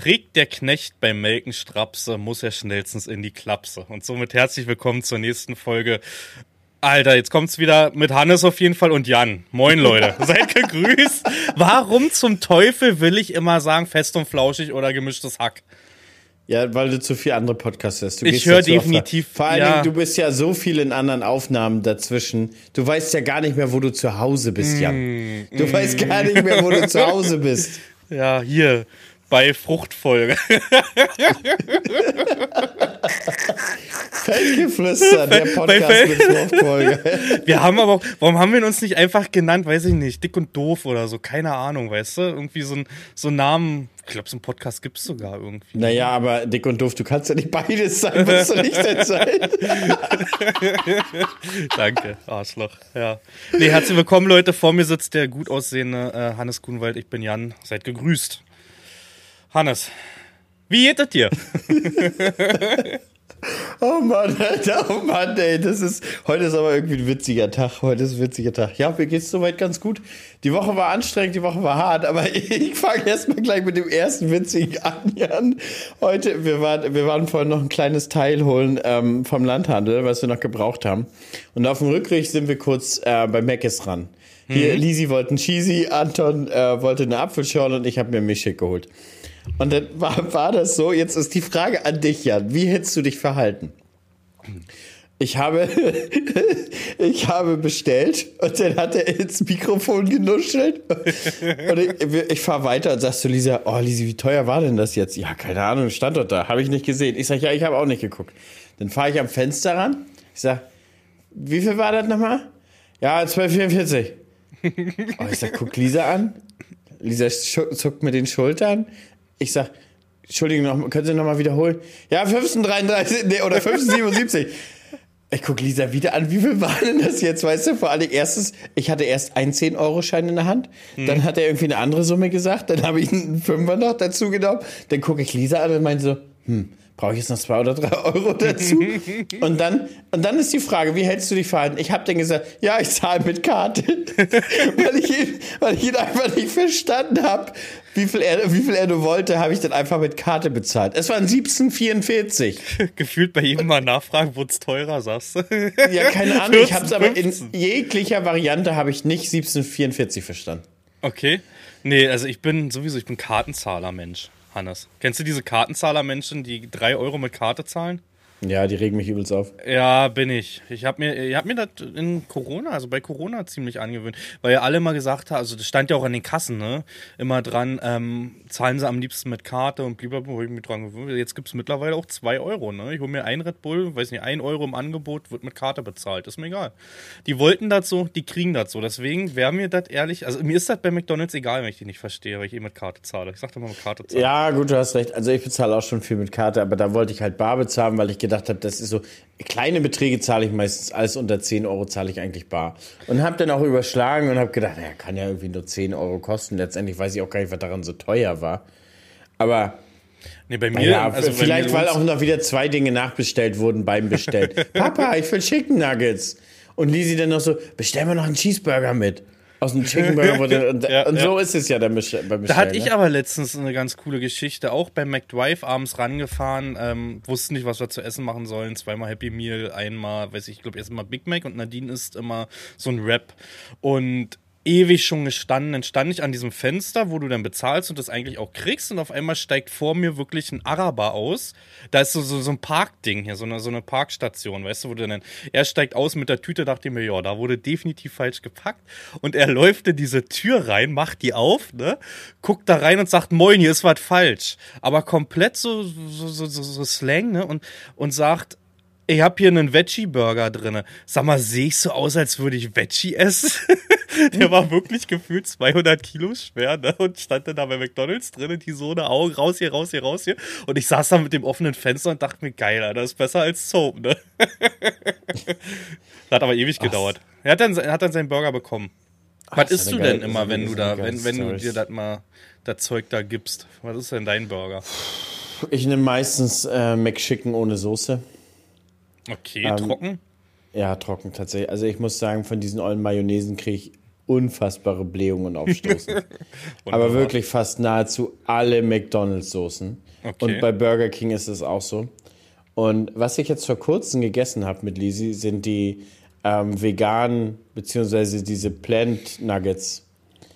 Trägt der Knecht beim Melken Strapse, muss er schnellstens in die Klapse. Und somit herzlich willkommen zur nächsten Folge. Alter, jetzt kommt's wieder mit Hannes auf jeden Fall und Jan. Moin Leute, seid gegrüßt. Warum zum Teufel will ich immer sagen fest und flauschig oder gemischtes Hack? Ja, weil du zu viel andere Podcasts hast. Du ich höre definitiv. Vor allen ja. Dingen, du bist ja so viel in anderen Aufnahmen dazwischen. Du weißt ja gar nicht mehr, wo du zu Hause bist, Jan. Mm, du mm. weißt gar nicht mehr, wo du zu Hause bist. Ja, hier bei Fruchtfolge. Feldgeflüster, der Podcast mit Fruchtfolge. Wir haben aber, warum haben wir uns nicht einfach genannt, weiß ich nicht, dick und doof oder so, keine Ahnung, weißt du? Irgendwie so ein, so Namen, ich glaube, so ein Podcast gibt es sogar irgendwie. Naja, aber dick und doof, du kannst ja nicht beides sein, musst du nicht denn sein. Danke, Arschloch, ja. Nee, herzlich willkommen, Leute, vor mir sitzt der gut aussehende äh, Hannes Kuhnwald, ich bin Jan, seid gegrüßt. Hannes, wie geht es dir? oh Mann, Alter, oh Mann, ey, das ist, heute ist aber irgendwie ein witziger Tag, heute ist ein witziger Tag. Ja, mir geht's soweit ganz gut. Die Woche war anstrengend, die Woche war hart, aber ich fange erstmal gleich mit dem ersten witzigen an. Heute, wir waren, wir waren vorhin noch ein kleines Teil holen ähm, vom Landhandel, was wir noch gebraucht haben. Und auf dem Rückweg sind wir kurz äh, bei Meckes ran. Hier, mhm. Lisi wollte einen Cheesy, Anton äh, wollte eine Apfelschorle und ich habe mir Mischik geholt. Und dann war, war das so. Jetzt ist die Frage an dich, Jan. Wie hättest du dich verhalten? Ich habe, ich habe bestellt und dann hat er ins Mikrofon genuschelt. Und ich, ich fahre weiter und sagst du, Lisa, oh Lisa, wie teuer war denn das jetzt? Ja, keine Ahnung, stand dort da, habe ich nicht gesehen. Ich sage, ja, ich habe auch nicht geguckt. Dann fahre ich am Fenster ran. Ich sage, wie viel war das nochmal? Ja, 12,44. Oh, ich sag, guck Lisa an. Lisa zuckt mit den Schultern. Ich sag, Entschuldigung, können Sie noch mal wiederholen? Ja, 1533 nee, oder 1577. ich guck Lisa wieder an, wie viel war denn das jetzt? Weißt du, vor allem erstes, ich hatte erst einen 10-Euro-Schein in der Hand, hm. dann hat er irgendwie eine andere Summe gesagt, dann habe ich einen Fünfer noch dazu genommen, dann gucke ich Lisa an und meinte so, hm, brauche ich jetzt noch zwei oder drei Euro dazu? und dann, und dann ist die Frage, wie hältst du dich verhalten? Ich habe dann gesagt, ja, ich zahle mit Karte, weil, ich ihn, weil ich ihn einfach nicht verstanden habe, wie viel er, wie viel er nur wollte, habe ich dann einfach mit Karte bezahlt. Es waren 17,44. Gefühlt bei jedem mal nachfragen, wurde es teurer, sagst du? ja, keine Ahnung. ich habe es aber in jeglicher Variante habe ich nicht 17,44 verstanden. Okay. Nee, also ich bin sowieso, ich bin Kartenzahler Mensch. Hannes. Kennst du diese Kartenzahler-Menschen, die drei Euro mit Karte zahlen? Ja, die regen mich übelst auf. Ja, bin ich. Ich habe mir, ich hab mir das in Corona, also bei Corona ziemlich angewöhnt, weil ja alle mal gesagt haben, also das stand ja auch an den Kassen, ne, immer dran, ähm, zahlen sie am liebsten mit Karte und blablabla, habe ich mich dran gewöhnt. Jetzt gibt es mittlerweile auch zwei Euro, ne. Ich hole mir ein Red Bull, weiß nicht, ein Euro im Angebot, wird mit Karte bezahlt, ist mir egal. Die wollten das so, die kriegen das so, deswegen wäre mir das ehrlich, also mir ist das bei McDonalds egal, wenn ich die nicht verstehe, weil ich eh mit Karte zahle. Ich sag doch mal mit Karte zahlen. Ja, gut, du hast recht. Also ich bezahle auch schon viel mit Karte, aber da wollte ich halt bar bezahlen, weil ich gedacht gedacht habe, das ist so, kleine Beträge zahle ich meistens, alles unter 10 Euro zahle ich eigentlich bar. Und habe dann auch überschlagen und habe gedacht, naja, kann ja irgendwie nur 10 Euro kosten. Letztendlich weiß ich auch gar nicht, was daran so teuer war. Aber Nee, bei mir. Ja, also vielleicht, weil auch noch wieder zwei Dinge nachbestellt wurden beim Bestellen. Papa, ich will Chicken Nuggets. Und Lisi dann noch so, bestell mir noch einen Cheeseburger mit aus dem Chicken Burger. und, ja, und so ist es ja beim Bestellen. Da hatte ich ne? aber letztens eine ganz coole Geschichte. Auch beim McDrive abends rangefahren, ähm, wussten nicht, was wir zu essen machen sollen. Zweimal Happy Meal, einmal, weiß ich, ich glaube erstmal Big Mac und Nadine isst immer so ein Wrap. Und ewig schon gestanden. Dann stand ich an diesem Fenster, wo du dann bezahlst und das eigentlich auch kriegst. Und auf einmal steigt vor mir wirklich ein Araber aus. Da ist so, so, so ein Parkding hier, so eine, so eine Parkstation, weißt du, wo du dann. Er steigt aus mit der Tüte, dachte ich mir, ja, da wurde definitiv falsch gepackt. Und er läuft in diese Tür rein, macht die auf, ne? Guckt da rein und sagt, moin, hier ist was falsch. Aber komplett so, so, so, so, so Slang, ne? Und, und sagt, ich habe hier einen Veggie-Burger drin. Sag mal, sehe ich so aus, als würde ich Veggie essen? Der war wirklich gefühlt 200 Kilo schwer ne? und stand dann da bei McDonalds drin, die Sohne Augen raus hier, raus hier, raus hier. Und ich saß da mit dem offenen Fenster und dachte mir, geil, Alter, das ist besser als Soap, ne? das hat aber ewig gedauert. Er hat dann, er hat dann seinen Burger bekommen. Ach, Was isst du denn immer, wenn du da, wenn, wenn du dir das mal, das Zeug da gibst? Was ist denn dein Burger? Ich nehme meistens äh, McChicken ohne Soße. Okay, ähm, trocken? Ja, trocken tatsächlich. Also ich muss sagen, von diesen ollen Mayonnaisen kriege ich unfassbare Blähungen aufstoßen. Aber wirklich fast nahezu alle McDonalds-Soßen. Okay. Und bei Burger King ist es auch so. Und was ich jetzt vor kurzem gegessen habe mit Lisi, sind die ähm, veganen, beziehungsweise diese Plant Nuggets.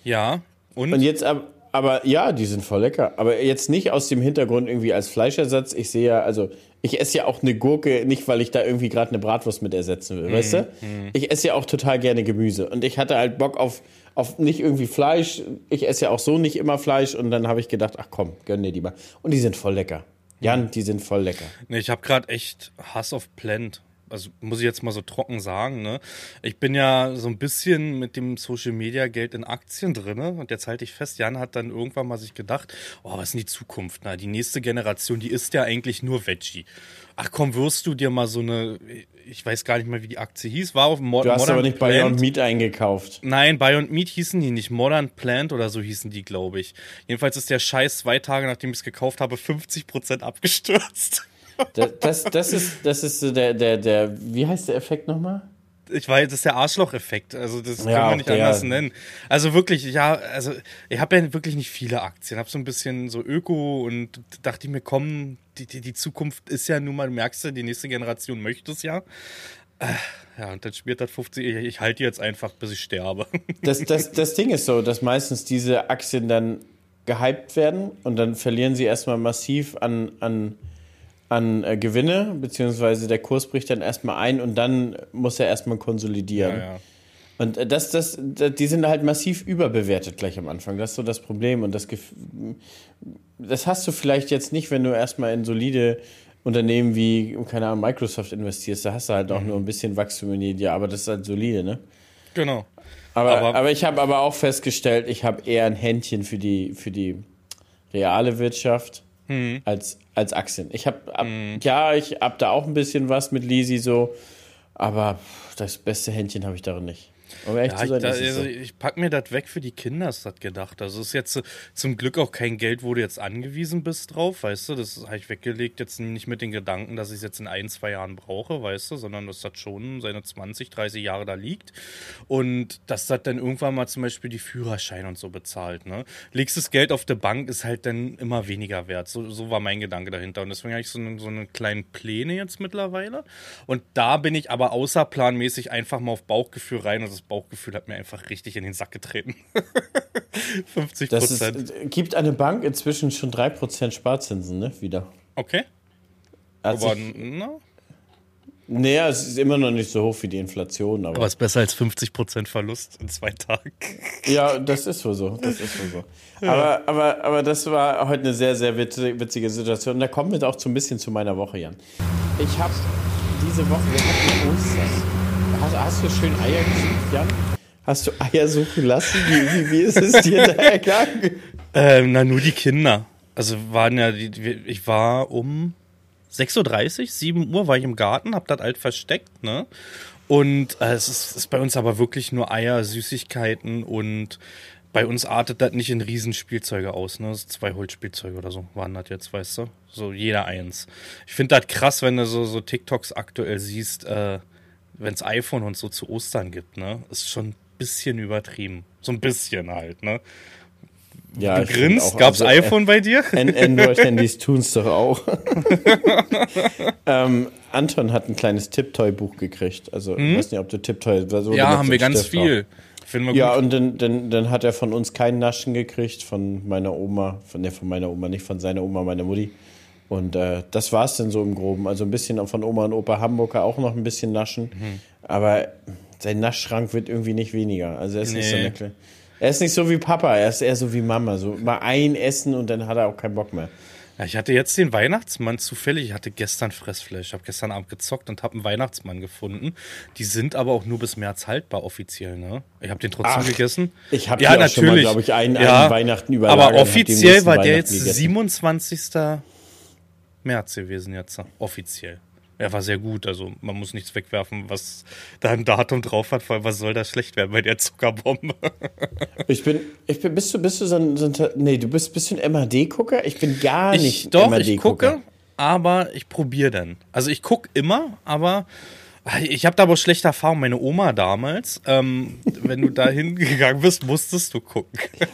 Ja, und? Und jetzt aber, aber ja, die sind voll lecker. Aber jetzt nicht aus dem Hintergrund irgendwie als Fleischersatz. Ich sehe ja, also ich esse ja auch eine Gurke, nicht weil ich da irgendwie gerade eine Bratwurst mit ersetzen will, weißt du? Ich esse ja auch total gerne Gemüse. Und ich hatte halt Bock auf, auf nicht irgendwie Fleisch. Ich esse ja auch so nicht immer Fleisch. Und dann habe ich gedacht, ach komm, gönn dir die mal. Und die sind voll lecker. Jan, die sind voll lecker. Nee, ich habe gerade echt Hass auf Plant. Also muss ich jetzt mal so trocken sagen, ne? Ich bin ja so ein bisschen mit dem Social Media Geld in Aktien drin und jetzt halte ich fest, Jan hat dann irgendwann mal sich gedacht, oh, was ist denn die Zukunft? Na, die nächste Generation, die isst ja eigentlich nur Veggie. Ach komm, wirst du dir mal so eine, ich weiß gar nicht mehr, wie die Aktie hieß, war auf Mo Du hast Modern aber nicht bei Plant. Beyond Meat eingekauft. Nein, Beyond Meat hießen die nicht. Modern Plant oder so hießen die, glaube ich. Jedenfalls ist der Scheiß zwei Tage, nachdem ich es gekauft habe, 50% abgestürzt. Das, das, das ist, das ist so der, der, der, wie heißt der Effekt nochmal? Ich weiß, das ist der Arschloch-Effekt. Also das Ja, kann auch man nicht der. anders nennen. Also wirklich, ja, also ich habe ja wirklich nicht viele Aktien. Habe so ein bisschen so Öko und dachte ich mir, komm, die, die, die Zukunft ist ja nun mal, du merkst ja, die nächste Generation möchte es ja. Äh, Ja, und dann spielt das 50, ich, ich halte jetzt einfach, bis ich sterbe. Das, das, das Ding ist so, dass meistens diese Aktien dann gehypt werden und dann verlieren sie erstmal massiv an, an, an äh, Gewinne, beziehungsweise der Kurs bricht dann erstmal ein und dann muss er erstmal konsolidieren. Ja, ja. Und äh, das, das, das, die sind halt massiv überbewertet gleich am Anfang. Das ist so das Problem. Und das, das hast du vielleicht jetzt nicht, wenn du erstmal in solide Unternehmen wie, keine Ahnung, Microsoft investierst. Da hast du halt auch nur ein bisschen Wachstum in jedem Jahr, aber das ist halt solide, ne? Genau. Aber, Aber- aber, ich habe aber auch festgestellt, ich habe eher ein Händchen für die, für die reale Wirtschaft Mhm. als, als Aktien. Ich habe, ja, ich habe da auch ein bisschen was mit Lisi so, aber das beste Händchen habe ich darin nicht. Um ehrlich Ja, zu ich, sein, da, ist es also so. ich pack mir das weg für die Kinder, ist das gedacht. Also ist jetzt äh, zum Glück auch kein Geld, wo du jetzt angewiesen bist drauf, weißt du. Das habe ich weggelegt, jetzt nicht mit den Gedanken, dass ich es jetzt in ein, zwei Jahren brauche, weißt du, sondern dass das schon seine 20, 30 Jahre da liegt. Und dass das dann irgendwann mal zum Beispiel die Führerschein und so bezahlt, ne? Legst das Geld auf der Bank, ist halt dann immer weniger wert. So, so war mein Gedanke dahinter. Und deswegen habe ich so eine, so eine kleinen Pläne jetzt mittlerweile. Und da bin ich aber außerplanmäßig einfach mal auf Bauchgefühl rein und das Bauchgefühl hat mir einfach richtig in den Sack getreten. 50 Das ist, Prozent. gibt eine Bank inzwischen schon 3% Sparzinsen, ne? Wieder. Okay. Hat Aber, na, naja, es ist immer noch nicht so hoch wie die Inflation, aber. aber ist besser als 50 Prozent Verlust in zwei Tagen. Ja, das ist wohl so. Das ist wohl so. Aber, aber, aber das war heute eine sehr, sehr witzige, witzige Situation. Und da kommen wir auch so ein bisschen zu meiner Woche, Jan. Ich habe diese Woche, wir hatten Ostern. Hast, hast du schön Eier gesucht, Jan? Hast du Eier suchen lassen? Wie, wie, wie ist es dir da ergangen? Ähm, na, nur die Kinder. Also waren ja, die, ich war um 6.30 Uhr, 7 Uhr war ich im Garten, hab das alt versteckt, ne? Und äh, es ist, ist bei uns aber wirklich nur Eier, Süßigkeiten und bei uns artet das nicht in Riesenspielzeuge aus, ne? Zwei Holzspielzeuge oder so waren das jetzt, weißt du? So jeder eins. Ich finde das krass, wenn du so, so TikToks aktuell siehst, äh, wenn's iPhone und so zu Ostern gibt, ne? Ist schon ein bisschen übertrieben. So ein bisschen halt, ne? Ja, Du grinst, auch, gab's also, iPhone bei dir? An- Android-Handys tun's doch auch. ähm, Anton hat ein kleines Tipptoy-Buch gekriegt. Also, ich weiß nicht, ob du Tipptoy... So Hm? Ja, haben wir ganz Stift auch. viel. Wir Ja, und dann, dann, dann hat er von uns kein Naschen gekriegt, von meiner Oma, von der von meiner Oma, nicht von seiner Oma, meiner Mutti. Und äh, das war es dann so im Groben. Also ein bisschen von Oma und Opa Hamburger auch noch ein bisschen naschen. Mhm. Aber sein Naschschrank wird irgendwie nicht weniger. Also er ist nicht so Nee. eine Er ist nicht so wie Papa, er ist eher so wie Mama. So mal ein Essen und dann hat er auch keinen Bock mehr. Ja, ich hatte jetzt den Weihnachtsmann zufällig. Ich hatte gestern Fressfleisch. Ich habe gestern Abend gezockt und habe einen Weihnachtsmann gefunden. Die sind aber auch nur bis März haltbar offiziell, ne? Ich habe den trotzdem Ach, gegessen. ich hab ja, die auch schon mal, natürlich. glaub ich, einen- ja, einen Weihnachten überlagert Aber offiziell war der jetzt gegessen. 27. März gewesen jetzt. Offiziell. Er war sehr gut, also man muss nichts wegwerfen, was da ein Datum drauf hat, weil was soll da schlecht werden bei der Zuckerbombe? Ich bin, ich bin, bist du, bist du so ein, so ein nee, du bist, bist du ein MAD-Gucker? Ich bin gar nicht Ich, doch, ich MAD-Gucker. gucke, aber ich probiere dann. Also ich gucke immer, aber Ich habe da aber schlechte Erfahrungen. Meine Oma damals, ähm, wenn du da hingegangen bist, musstest du gucken.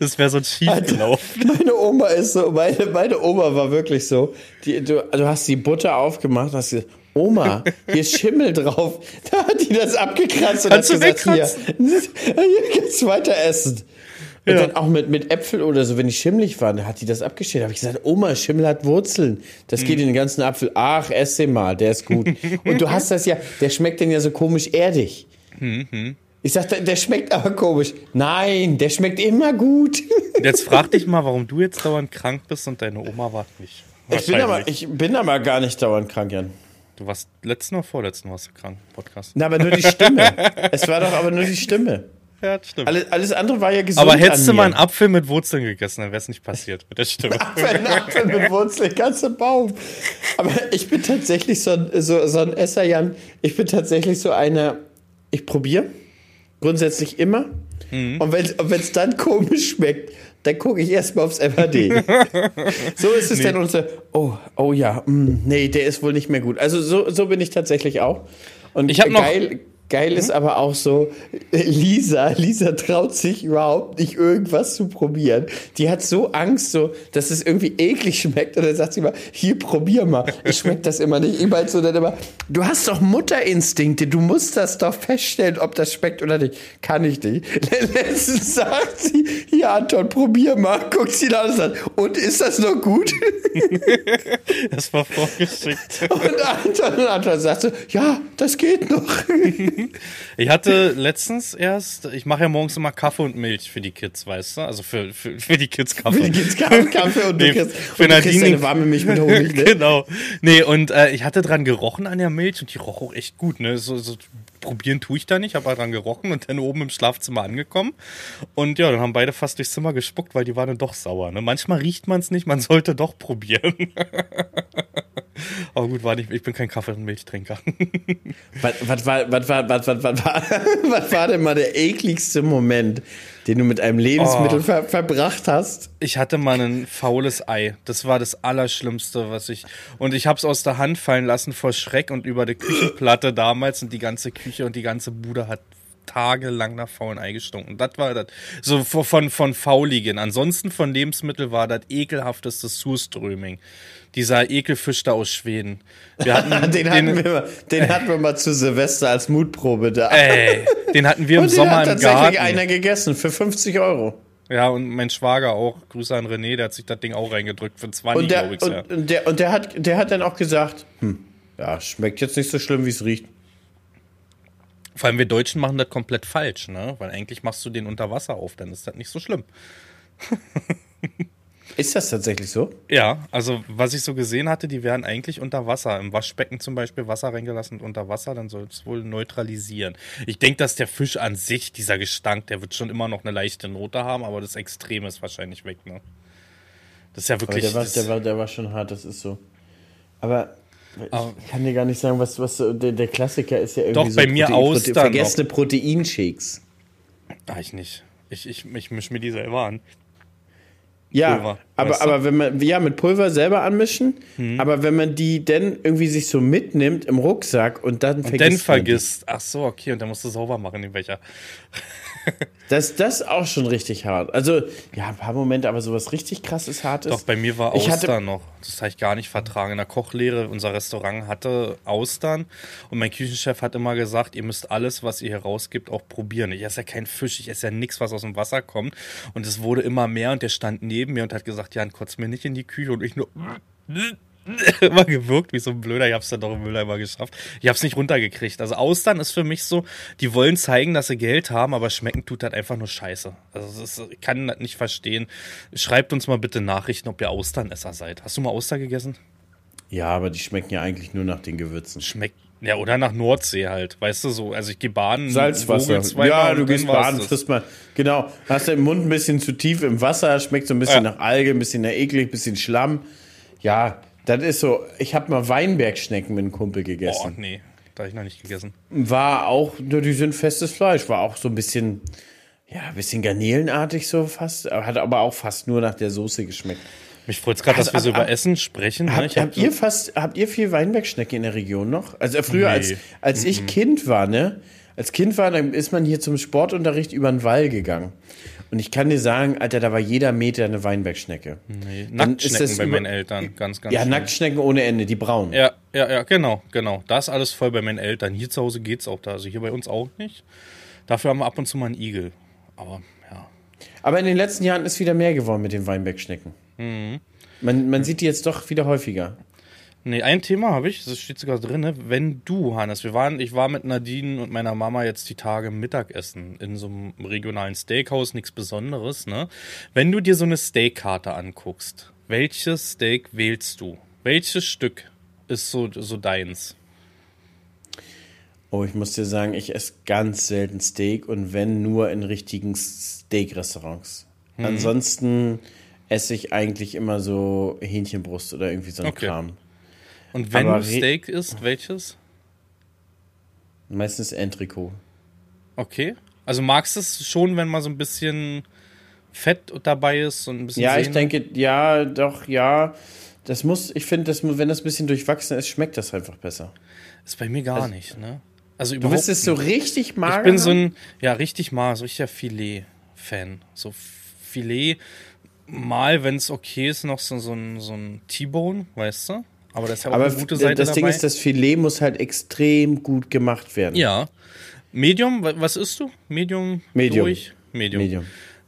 Das wäre so schief gelaufen. Meine Oma ist so, meine, meine Oma war wirklich so. Die, du, du hast die Butter aufgemacht, hast gesagt, Oma, hier ist Schimmel drauf. Da hat die das abgekratzt und Kannst hat du gesagt, hier, hier kannst du weiter essen. Und Ja. dann auch mit, mit Äpfel oder so, wenn die schimmelig waren, hat die das abgestellt. Da habe ich gesagt, Oma, Schimmel hat Wurzeln. Das geht in den ganzen Apfel. Ach, ess den mal, der ist gut. Und du hast das ja, der schmeckt denn ja so komisch erdig. Ich sag, der, der schmeckt aber komisch. Nein, der schmeckt immer gut. Jetzt frag dich mal, warum du jetzt dauernd krank bist und deine Oma war nicht. Ich bin, aber, ich bin aber gar nicht dauernd krank, Jan. Du warst letzten oder vorletzten warst du krank, Podcast. Na, aber nur die Stimme. es war doch aber nur die Stimme. Ja, das stimmt. Alles, alles andere war ja gesund. aber hättest du mal einen Apfel mit Wurzeln gegessen, dann wäre es nicht passiert mit der Stimme. Ein Apfel mit Wurzeln, ganzer Baum. Aber ich bin tatsächlich so ein, so, so ein Esser, Jan. Ich bin tatsächlich so einer, ich probiere grundsätzlich immer. Mhm. Und wenn es dann komisch schmeckt, dann gucke ich erstmal aufs MHD. so ist es dann unser, oh, oh ja, mm, nee, der ist wohl nicht mehr gut. Also so, so bin ich tatsächlich auch. Und Ich hab noch- geil, geil ist aber auch so, Lisa, Lisa traut sich überhaupt nicht irgendwas zu probieren. Die hat so Angst, so, dass es irgendwie eklig schmeckt. Und dann sagt sie immer, hier, probier mal. Ich schmeckt das immer nicht. Ich meinte so dann immer, du hast doch Mutterinstinkte. Du musst das doch feststellen, ob das schmeckt oder nicht. Kann ich nicht. Letztens sagt sie, hier, Anton, probier mal. Guckt sie da an und ist das noch gut? Das war vorgeschickt. Und Anton, und Anton sagt so, ja, das geht noch. Ich hatte letztens erst, ich mache ja morgens immer Kaffee und Milch für die Kids, weißt du? Also für, für, für die Kids Kaffee. Wie geht's Kaffee, Kaffee und du Nee, kriegst, für und du kriegst eine warme Milch mit Honig, ne? genau. Nee, und äh, ich hatte dran gerochen an der Milch und die roch auch echt gut, ne? So, so probieren tue ich da nicht, habe dran gerochen und dann oben im Schlafzimmer angekommen. Und ja, dann haben beide fast durchs Zimmer gespuckt, weil die waren dann doch sauer. Ne? Manchmal riecht man es nicht, man sollte doch probieren. Aber gut, war nicht, ich bin kein Kaffee- und Milchtrinker. Was war denn mal der ekligste Moment, den du mit einem Lebensmittel Oh. ver, verbracht hast? Ich hatte mal ein faules Ei. Das war das Allerschlimmste, was ich. Und ich habe es aus der Hand fallen lassen vor Schreck und über die Küchenplatte damals und die ganze Küche und die ganze Bude hat tagelang nach faulen Ei gestunken. Das war das. So von, von, Fauligen. Ansonsten von Lebensmittel war das ekelhafteste Surströming. Dieser Ekelfisch da aus Schweden. Wir hatten Den, hatten, wir, mal- den hatten wir mal zu Silvester als Mutprobe da. ey, den hatten wir im und den Sommer hat im tatsächlich Garten. einer gegessen für 50 Euro. Ja, und mein Schwager auch. Grüße an René, der hat sich das Ding auch reingedrückt für 20, Und der, glaube ich. ja. und, und der, und der, hat, der hat dann auch gesagt, hm, ja, schmeckt jetzt nicht so schlimm, wie es riecht. Vor allem wir Deutschen machen das komplett falsch, ne? Weil eigentlich machst du den unter Wasser auf, dann ist das nicht so schlimm. Ist das tatsächlich so? Ja, also was ich so gesehen hatte, die werden eigentlich unter Wasser. Im Waschbecken zum Beispiel Wasser reingelassen und unter Wasser, dann soll es wohl neutralisieren. Ich denke, dass der Fisch an sich, dieser Gestank, der wird schon immer noch eine leichte Note haben, aber das Extrem ist wahrscheinlich weg, ne? Das ist ja wirklich. der, war, der, war, der war schon hart, das ist so. Aber ich kann dir gar nicht sagen, was, was der, der Klassiker ist ja irgendwie Doch, so bei mir Austern noch. vergessene Proteinshakes. Ah, ich nicht. Ich, ich, ich mische mir die selber an. Ja, Pulver, aber, aber wenn man, ja, mit Pulver selber anmischen, aber wenn man die dann irgendwie sich so mitnimmt im Rucksack und dann Und vergisst dann vergisst. Ach so, okay, und dann musst du sauber machen, den Becher. Das, das ist auch schon richtig hart. Also, ja, ein paar Momente, aber sowas richtig krasses, hartes. Doch, bei mir war Ich Austern hatte- noch. Das habe ich gar nicht vertragen. In der Kochlehre, unser Restaurant hatte Austern. Und mein Küchenchef hat immer gesagt, ihr müsst alles, was ihr hier rausgibt, auch probieren. Ich esse ja kein Fisch, ich esse ja nichts, was aus dem Wasser kommt. Und es wurde immer mehr und der stand neben mir und hat gesagt, Jan, kotz mir nicht in die Küche. Und ich nur immer gewirkt wie so ein Blöder. Ich hab's dann doch im Mülleimer geschafft. Ich hab's nicht runtergekriegt. Also Austern ist für mich so, die wollen zeigen, dass sie Geld haben, aber schmecken tut das einfach nur scheiße. Also das ist, ich kann das nicht verstehen. Schreibt uns mal bitte Nachrichten, ob ihr Austernesser seid. Hast du mal Auster gegessen? ja, aber die schmecken ja eigentlich nur nach den Gewürzen. Schmeckt. Ja, oder nach Nordsee halt. Weißt du so? Also ich gehe baden. Salzwasser. Ja, und du gehst baden, frisst mal. Genau. Hast den Mund ein bisschen zu tief im Wasser, schmeckt so ein bisschen Ja. nach Alge, ein bisschen nach eklig, ein bisschen Schlamm. Ja, das ist so. Ich habe mal Weinbergschnecken mit einem Kumpel Oh, gegessen. nee. Da habe ich noch nicht gegessen. War auch, nur die sind festes Fleisch, war auch so ein bisschen, ja, ein bisschen garnelenartig so fast, hat aber auch fast nur nach der Soße geschmeckt. Mich freut es gerade, dass Also, wir so ab- über Essen sprechen. ne? Habt, hab habt so- ihr fast, habt ihr viel Weinbergschnecke in der Region noch? Also früher, als, Nee. als ich Kind war, ne? Als Kind war, dann ist man hier zum Sportunterricht über den Wall gegangen. Und ich kann dir sagen, Alter, da war jeder Meter eine Weinbergschnecke. Nee, Dann ist Nacktschnecken das bei über- meinen Eltern. Ganz, ganz Ja, schlimm. Nacktschnecken ohne Ende, die braunen. Ja, ja, ja, genau, genau. Da ist alles voll bei meinen Eltern. Hier zu Hause geht's auch da. Also hier bei uns auch nicht. Dafür haben wir ab und zu mal einen Igel. Aber ja. Aber in den letzten Jahren ist wieder mehr geworden mit den Weinbergschnecken. Mhm. Man, man sieht die jetzt doch wieder häufiger. Nee, ein Thema habe ich, das steht sogar drin, wenn du, Hannes, wir waren, ich war mit Nadine und meiner Mama jetzt die Tage Mittagessen in so einem regionalen Steakhouse, nichts Besonderes, ne? Wenn du dir so eine Steakkarte anguckst, welches Steak wählst du? Welches Stück ist so, so deins? Oh, ich muss dir sagen, ich esse ganz selten Steak und wenn nur in richtigen Steak-Restaurants. Mhm. Ansonsten esse ich eigentlich immer so Hähnchenbrust oder irgendwie so ein Okay. Kram. Und wenn Aber du Steak isst, welches? Meistens Entrecot. Okay. Also magst du es schon, wenn mal so ein bisschen Fett dabei ist und ein bisschen Ja, ich Sehne? denke, ja, doch, ja. Das muss, ich finde, wenn das ein bisschen durchwachsen ist, schmeckt das einfach besser. Ist bei mir gar nicht, ne? Also Du bist es so richtig mager. Ich bin so ein, ja, richtig mal, so richtiger Filet-Fan. So Filet, mal, wenn es okay ist, noch so, so ein, so ein T-Bone, weißt du? Aber das ist ja auch Aber eine gute Seite das dabei. Ding ist, das Filet muss halt extrem gut gemacht werden. ja. Medium, wa- was isst du? Medium, Medium. durch? Medium. Medium.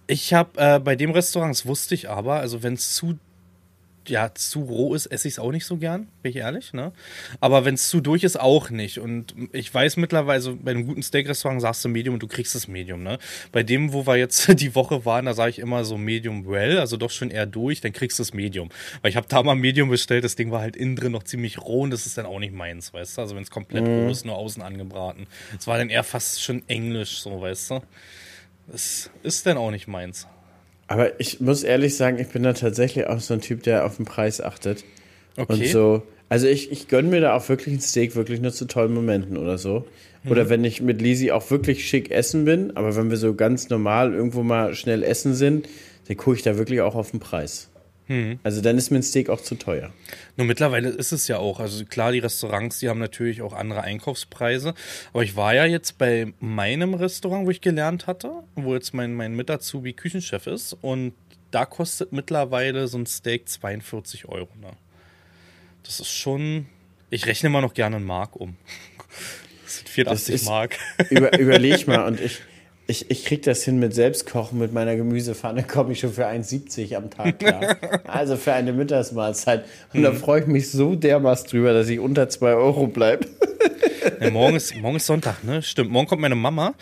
Ich habe äh, bei dem Restaurant, das wusste ich aber, also wenn es zu ja, zu roh ist, esse ich es auch nicht so gern, bin ich ehrlich, ne? Aber wenn es zu durch ist, auch nicht. Und ich weiß mittlerweile, bei einem guten Steak-Restaurant sagst du Medium und du kriegst es Medium, ne? Bei dem, wo wir jetzt die Woche waren, da sage ich immer so Medium well, also doch schon eher durch, dann kriegst du es Medium. Weil ich habe da mal Medium bestellt, das Ding war halt innen drin noch ziemlich roh und das ist dann auch nicht meins, weißt du? Also wenn es komplett roh ist, nur außen angebraten. Es war dann eher fast schon englisch, so, weißt du? Das ist dann auch nicht meins. Aber ich muss ehrlich sagen, ich bin da tatsächlich auch so ein Typ, der auf den Preis achtet. Und Okay. so. Also ich, ich gönne mir da auch wirklich ein Steak, wirklich nur zu tollen Momenten oder so. Mhm. Oder wenn ich mit Lisi auch wirklich schick essen bin, aber wenn wir so ganz normal irgendwo mal schnell essen sind, dann gucke ich da wirklich auch auf den Preis. Mhm. Also dann ist mir ein Steak auch zu teuer. Nur mittlerweile ist es ja auch, also klar, die Restaurants, die haben natürlich auch andere Einkaufspreise. Aber ich war ja jetzt bei meinem Restaurant, wo ich gelernt hatte, wo jetzt mein, mein Mitazubi Küchenchef ist. Und da kostet mittlerweile so ein Steak 42 Euro. Ne? Das ist schon. Ich rechne immer noch gerne einen Mark um. Das sind 84 ist- Mark. Über, überleg mal, und ich, ich, ich krieg das hin mit Selbstkochen, mit meiner Gemüsepfanne komme ich schon für 1,70 am Tag klar. Also für eine Mittagsmahlzeit. Und Mhm. da freue ich mich so dermaßen drüber, dass ich unter 2 Euro bleibe. Ja, morgen, ist, morgen ist Sonntag, ne? Stimmt. Morgen kommt meine Mama.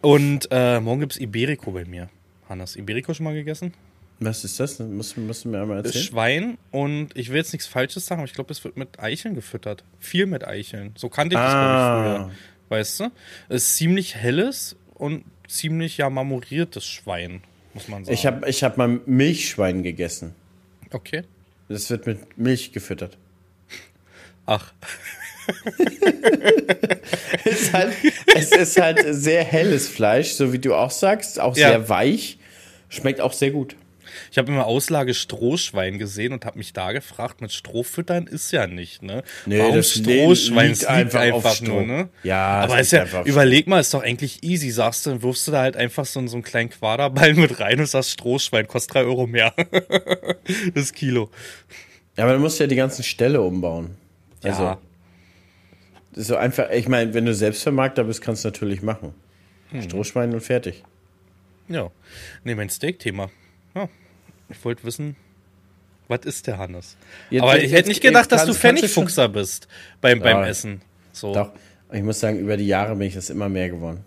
Und äh, morgen gibt es Iberico bei mir. Hannes, Iberico schon mal gegessen? Was ist das? Musst, musst du mir einmal erzählen? Schwein und ich will jetzt nichts Falsches sagen, aber ich glaube, es wird mit Eicheln gefüttert. Viel mit Eicheln. So kannte ich das, Ah. glaube ich, früher. Weißt du? Es ist ziemlich helles und ziemlich ja marmoriertes Schwein, muss man sagen. Ich habe ich hab mal Milchschwein gegessen. Okay. Das wird mit Milch gefüttert. Ach, Es ist halt, es ist halt sehr helles Fleisch, so wie du auch sagst. Auch Ja. sehr weich. Schmeckt auch sehr gut. Ich habe immer Auslage Strohschwein gesehen und habe mich da gefragt, mit Stroh füttern ist ja nicht, ne? Nee, Warum das Strohschwein? liegt liegt einfach einfach, nur, ne? Ja, aber ist ja, überleg mal, ist doch eigentlich easy. Sagst du, dann wirfst du da halt einfach so, einen- so einen kleinen Quaderball mit rein und sagst Strohschwein, kostet drei Euro mehr. das Kilo. Ja, aber du musst ja die ganzen Ställe umbauen. Also, Ja. so einfach, ich meine, wenn du Selbstvermarkter bist, kannst du natürlich machen. Hm. Strohschwein und fertig. Ja. Nee, mein Steak-Thema. Ja. Ich wollte wissen, was ist der Hannes? Jetzt- Aber jetzt- ich hätte nicht gedacht, dass du Pfennigfuchser bist beim, beim Ja. Essen. So. Doch, ich muss sagen, über die Jahre bin ich das immer mehr geworden.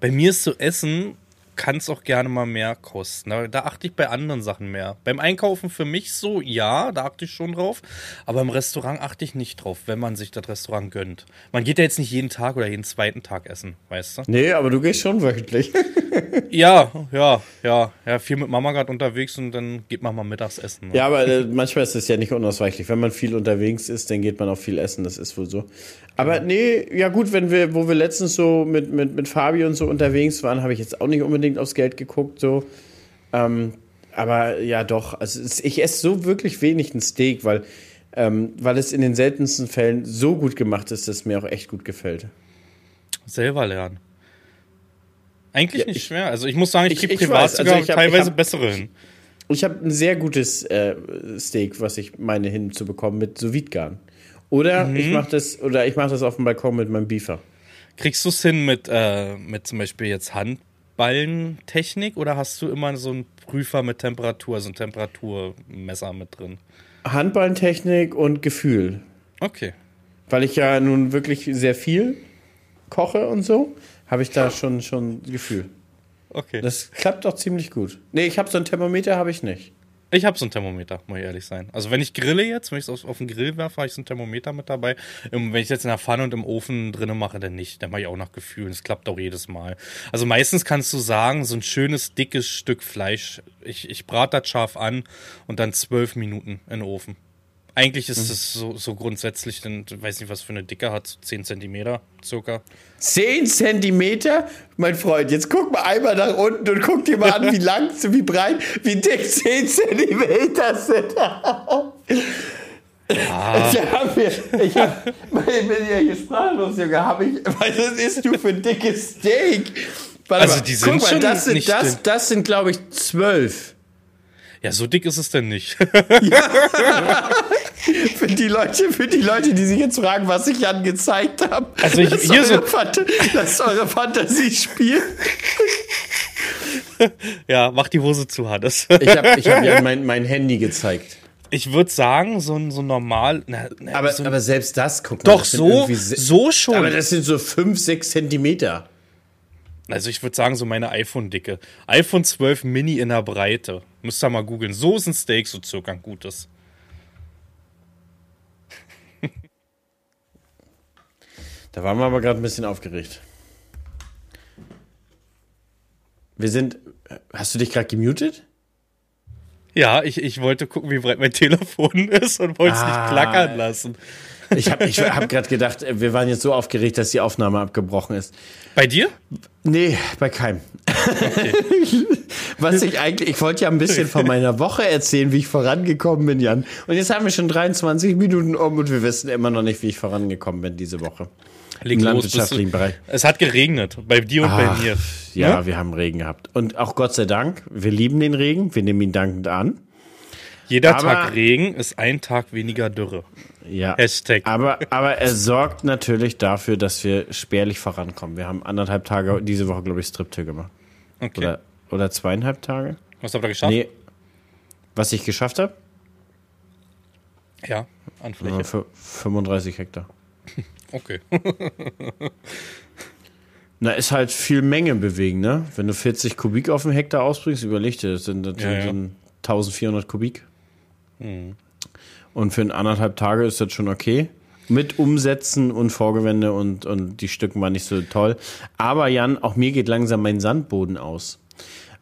Bei mir ist zu essen, kann es auch gerne mal mehr kosten. Da, da achte ich bei anderen Sachen mehr. Beim Einkaufen für mich so, ja, da achte ich schon drauf. Aber im Restaurant achte ich nicht drauf, wenn man sich das Restaurant gönnt. Man geht ja jetzt nicht jeden Tag oder jeden zweiten Tag essen, weißt du? Nee, aber du gehst schon wöchentlich. Ja, ja, ja. Ja, viel mit Mama gerade unterwegs und dann geht man mal mittags essen. Ne? ja, aber äh, manchmal ist es ja nicht unausweichlich. Wenn man viel unterwegs ist, dann geht man auch viel essen. Das ist wohl so. Aber nee, ja gut, wenn wir, wo wir letztens so mit, mit, mit Fabi und so unterwegs waren, habe ich jetzt auch nicht unbedingt aufs Geld geguckt. So. Ähm, aber ja, doch. Also ich esse so wirklich wenig ein Steak, weil, ähm, weil es in den seltensten Fällen so gut gemacht ist, dass es mir auch echt gut gefällt. Selber lernen. Eigentlich ja, nicht ich, schwer. Also ich muss sagen, ich, ich gebe privat weiß, also sogar hab, teilweise hab, bessere hin. Ich habe ein sehr gutes äh, Steak, was ich meine hinzubekommen mit sous vide Oder mhm. ich mache das, oder ich mache das auf dem Balkon mit meinem Beefer. Kriegst du es hin mit, äh, mit zum Beispiel jetzt Handballentechnik oder hast du immer so einen Prüfer mit Temperatur, so ein Temperaturmesser mit drin? Handballentechnik und Gefühl. Okay. Weil ich ja nun wirklich sehr viel koche und so, habe ich da schon schon Gefühl. Okay. Das klappt doch ziemlich gut. Nee, ich habe so ein Thermometer, habe ich nicht. Ich habe so ein Thermometer, muss ich ehrlich sein. Also wenn ich grille jetzt, wenn ich es auf, auf den Grill werfe, habe ich so ein Thermometer mit dabei. Und wenn ich jetzt in der Pfanne und im Ofen drinnen mache, dann nicht. Dann mache ich auch nach Gefühl. Das klappt auch jedes Mal. Also meistens kannst du sagen, so ein schönes, dickes Stück Fleisch, ich, ich brate das scharf an und dann zwölf Minuten in den Ofen. Eigentlich ist es mhm. so, so grundsätzlich, denn ich weiß nicht, was für eine Dicke hat, so 10 Zentimeter circa. 10 Zentimeter? Mein Freund, jetzt guck mal einmal nach unten und guck dir mal an, wie lang, wie breit, wie dick 10 Zentimeter sind. Ah. Ich hab mir, ich hab, ich bin ja hier sprachlos, Junge. Hab ich, was isst du für ein dickes Steak? Warte also, mal, die sind mal, schon das sind, nicht das, das sind, glaube ich, zwölf. Ja, so dick ist es denn nicht. Ja. für, die Leute, für die Leute, die sich jetzt fragen, was ich Jan gezeigt habe. Also ich, hier so. Phant das ist eure Fantasiespiel. ja, mach die Hose zu, Hannes. ich habe ich hab Jan mein, mein Handy gezeigt. Ich würde sagen, so ein so normal. Na, na, aber, so aber selbst das, guck mal. Doch, so, so schon. Aber das sind so 5, 6 Zentimeter. Also ich würde sagen, so meine iPhone-Dicke. iPhone 12 Mini in der Breite. Müsst ihr mal googeln. So ist ein Steak so circa ein gutes. Da waren wir aber gerade ein bisschen aufgeregt. Wir sind. Hast du dich gerade gemutet? Ja, ich, ich wollte gucken, wie breit mein Telefon ist und wollte es ah, nicht klackern lassen. Ich habe ich hab gerade gedacht, wir waren jetzt so aufgeregt, dass die Aufnahme abgebrochen ist. Bei dir? Nee, bei keinem. Okay. Was ich eigentlich, ich wollte ja ein bisschen von meiner Woche erzählen, wie ich vorangekommen bin, Jan. Und jetzt haben wir schon 23 Minuten um und wir wissen immer noch nicht, wie ich vorangekommen bin diese Woche. Leg landwirtschaftlichen Bereich. Es hat geregnet, bei dir und Ach, bei mir. Ja, ja, wir haben Regen gehabt. Und auch Gott sei Dank, wir lieben den Regen, wir nehmen ihn dankend an. Jeder aber, Tag Regen ist ein Tag weniger Dürre. Ja. Hashtag. Aber, aber er sorgt natürlich dafür, dass wir spärlich vorankommen. Wir haben anderthalb Tage diese Woche, glaube ich, Striptill gemacht. Okay. Oder, oder zweieinhalb Tage. Was habt ihr geschafft? Nee. Was ich geschafft habe? Ja, an Fläche. Ja, 35 Hektar. okay. Na, ist halt viel Menge bewegen, ne? Wenn du 40 Kubik auf dem Hektar ausbringst, überleg dir, das sind, das ja, ja. 1400 Kubik. Mhm. Und für anderthalb Tage ist das schon okay. Mit Umsetzen und Vorgewände und, und die Stücken waren nicht so toll. Aber Jan, auch mir geht langsam mein Sandboden aus.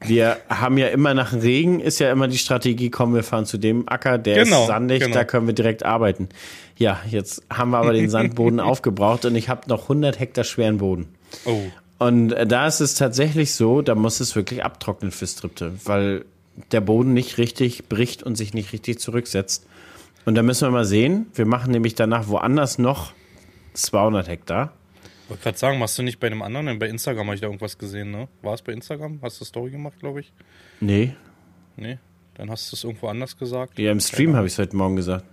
Wir haben ja immer nach Regen, ist ja immer die Strategie, kommen wir fahren zu dem Acker, der genau, ist sandig, genau. da können wir direkt arbeiten. Ja, jetzt haben wir aber den Sandboden aufgebraucht und ich habe noch 100 Hektar schweren Boden. Oh. Und da ist es tatsächlich so, da muss es wirklich abtrocknen für Stripte, weil der Boden nicht richtig bricht und sich nicht richtig zurücksetzt. Und da müssen wir mal sehen. Wir machen nämlich danach woanders noch 200 Hektar. Ich wollte gerade sagen, machst du nicht bei einem anderen? Bei Instagram habe ich da irgendwas gesehen, ne? War es bei Instagram? Hast du Story gemacht, glaube ich? Nee. Nee? Dann hast du es irgendwo anders gesagt? Ja, im Stream habe ich es heute Morgen gesagt.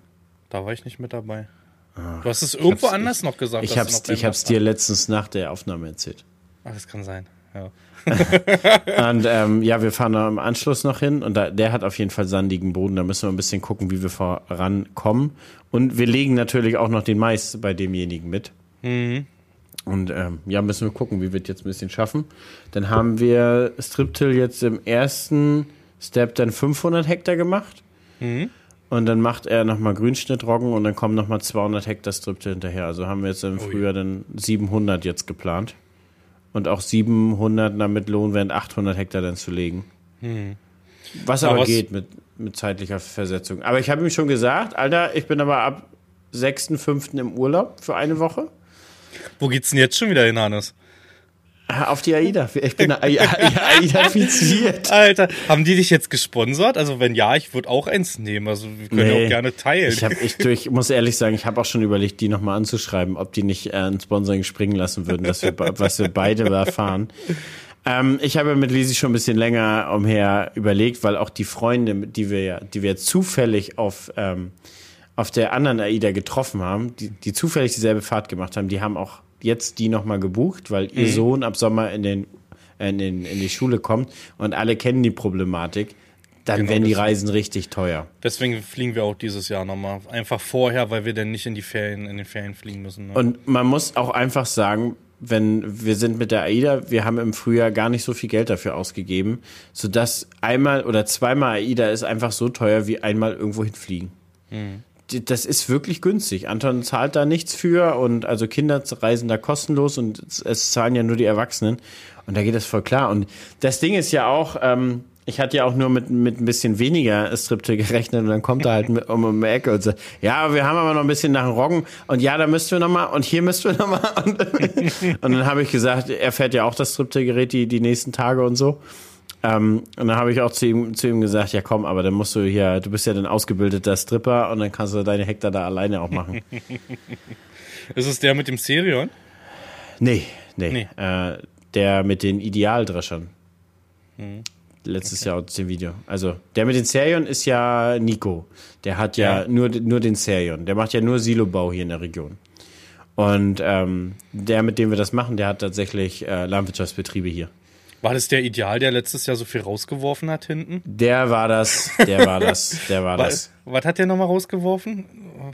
Da war ich nicht mit dabei. Ach, du hast es irgendwo anders ich, noch gesagt. Ich habe es dir letztens nach der Aufnahme erzählt. Ach, das kann sein, ja. und ähm, ja, wir fahren da im Anschluss noch hin und da, der hat auf jeden Fall sandigen Boden. Da müssen wir ein bisschen gucken, wie wir vorankommen. Und wir legen natürlich auch noch den Mais bei demjenigen mit. Mhm. Und ähm, ja, müssen wir gucken, wie wir es jetzt ein bisschen schaffen. Dann haben wir Striptill jetzt im ersten Step dann 500 Hektar gemacht. Mhm. Und dann macht er nochmal Grünschnittroggen und dann kommen nochmal 200 Hektar Striptill hinterher. Also haben wir jetzt im Frühjahr dann 700 jetzt geplant und auch 700 damit Lohn wären 800 Hektar dann zu legen. Hm. Was aber, aber was geht mit, mit zeitlicher Versetzung. Aber ich habe ihm schon gesagt, Alter, ich bin aber ab 6.5. im Urlaub für eine Woche. Wo geht's denn jetzt schon wieder hin, Hannes? Ah, Auf die AIDA. Ich bin AIDA-fiziert. Alter, haben die dich jetzt gesponsert? Also wenn ja, ich würde auch eins nehmen. Also wir können ja Nee. auch gerne teilen. Ich, hab, ich, ich muss ehrlich sagen, ich habe auch schon überlegt, die nochmal anzuschreiben, ob die nicht äh, ein Sponsoring springen lassen würden, dass wir, was wir beide erfahren. Ähm, ich habe mit Lisi schon ein bisschen länger umher überlegt, weil auch die Freunde, die wir, ja- die wir zufällig auf, ähm, auf der anderen AIDA getroffen haben, die, die zufällig dieselbe Fahrt gemacht haben, die haben auch jetzt die nochmal gebucht, weil ihr Sohn ab Sommer in, den, in, den, in die Schule kommt und alle kennen die Problematik. Dann Genau, werden die Reisen richtig teuer. Deswegen fliegen wir auch dieses Jahr nochmal. Einfach vorher, weil wir dann nicht in die Ferien, in den Ferien fliegen müssen. Ne? Und man muss auch einfach sagen, wenn wir sind mit der AIDA, wir haben im Frühjahr gar nicht so viel Geld dafür ausgegeben, sodass einmal oder zweimal AIDA ist einfach so teuer wie einmal irgendwo hinfliegen. Die- Das ist wirklich günstig. Anton zahlt da nichts für und also Kinder reisen da kostenlos und es, zahlen ja nur die Erwachsenen. Und da geht das voll klar. Und das Ding ist ja auch, ähm, ich hatte ja auch nur mit, mit ein bisschen weniger Stripte gerechnet und dann kommt er halt mit, um, um die Ecke und sagt, ja, wir haben aber noch ein bisschen nach dem Roggen und ja, da müssten wir noch mal und hier müssten wir noch mal. Und, und dann habe ich gesagt, er fährt ja auch das Stripte-Gerät die, die nächsten Tage und so. Ähm, und dann habe ich auch zu ihm, zu ihm gesagt, ja komm, aber dann musst du hier, du bist ja dann ausgebildeter Stripper und dann kannst du deine Hektar da alleine auch machen. Ist es der mit dem Serion? nee, nee. Nee. Äh, der mit den Idealdreschern. Letztes Jahr aus dem Video. Also, der mit den Serion ist ja Nico. Der hat ja, Ja. Nur, nur den Serion. Der macht ja nur Silobau hier in der Region. Und ähm, der, mit dem wir das machen, der hat tatsächlich äh, Landwirtschaftsbetriebe hier. War das der Ideal, der letztes Jahr so viel rausgeworfen hat hinten? Der war das, der war das, der war das. Was, was hat der nochmal rausgeworfen?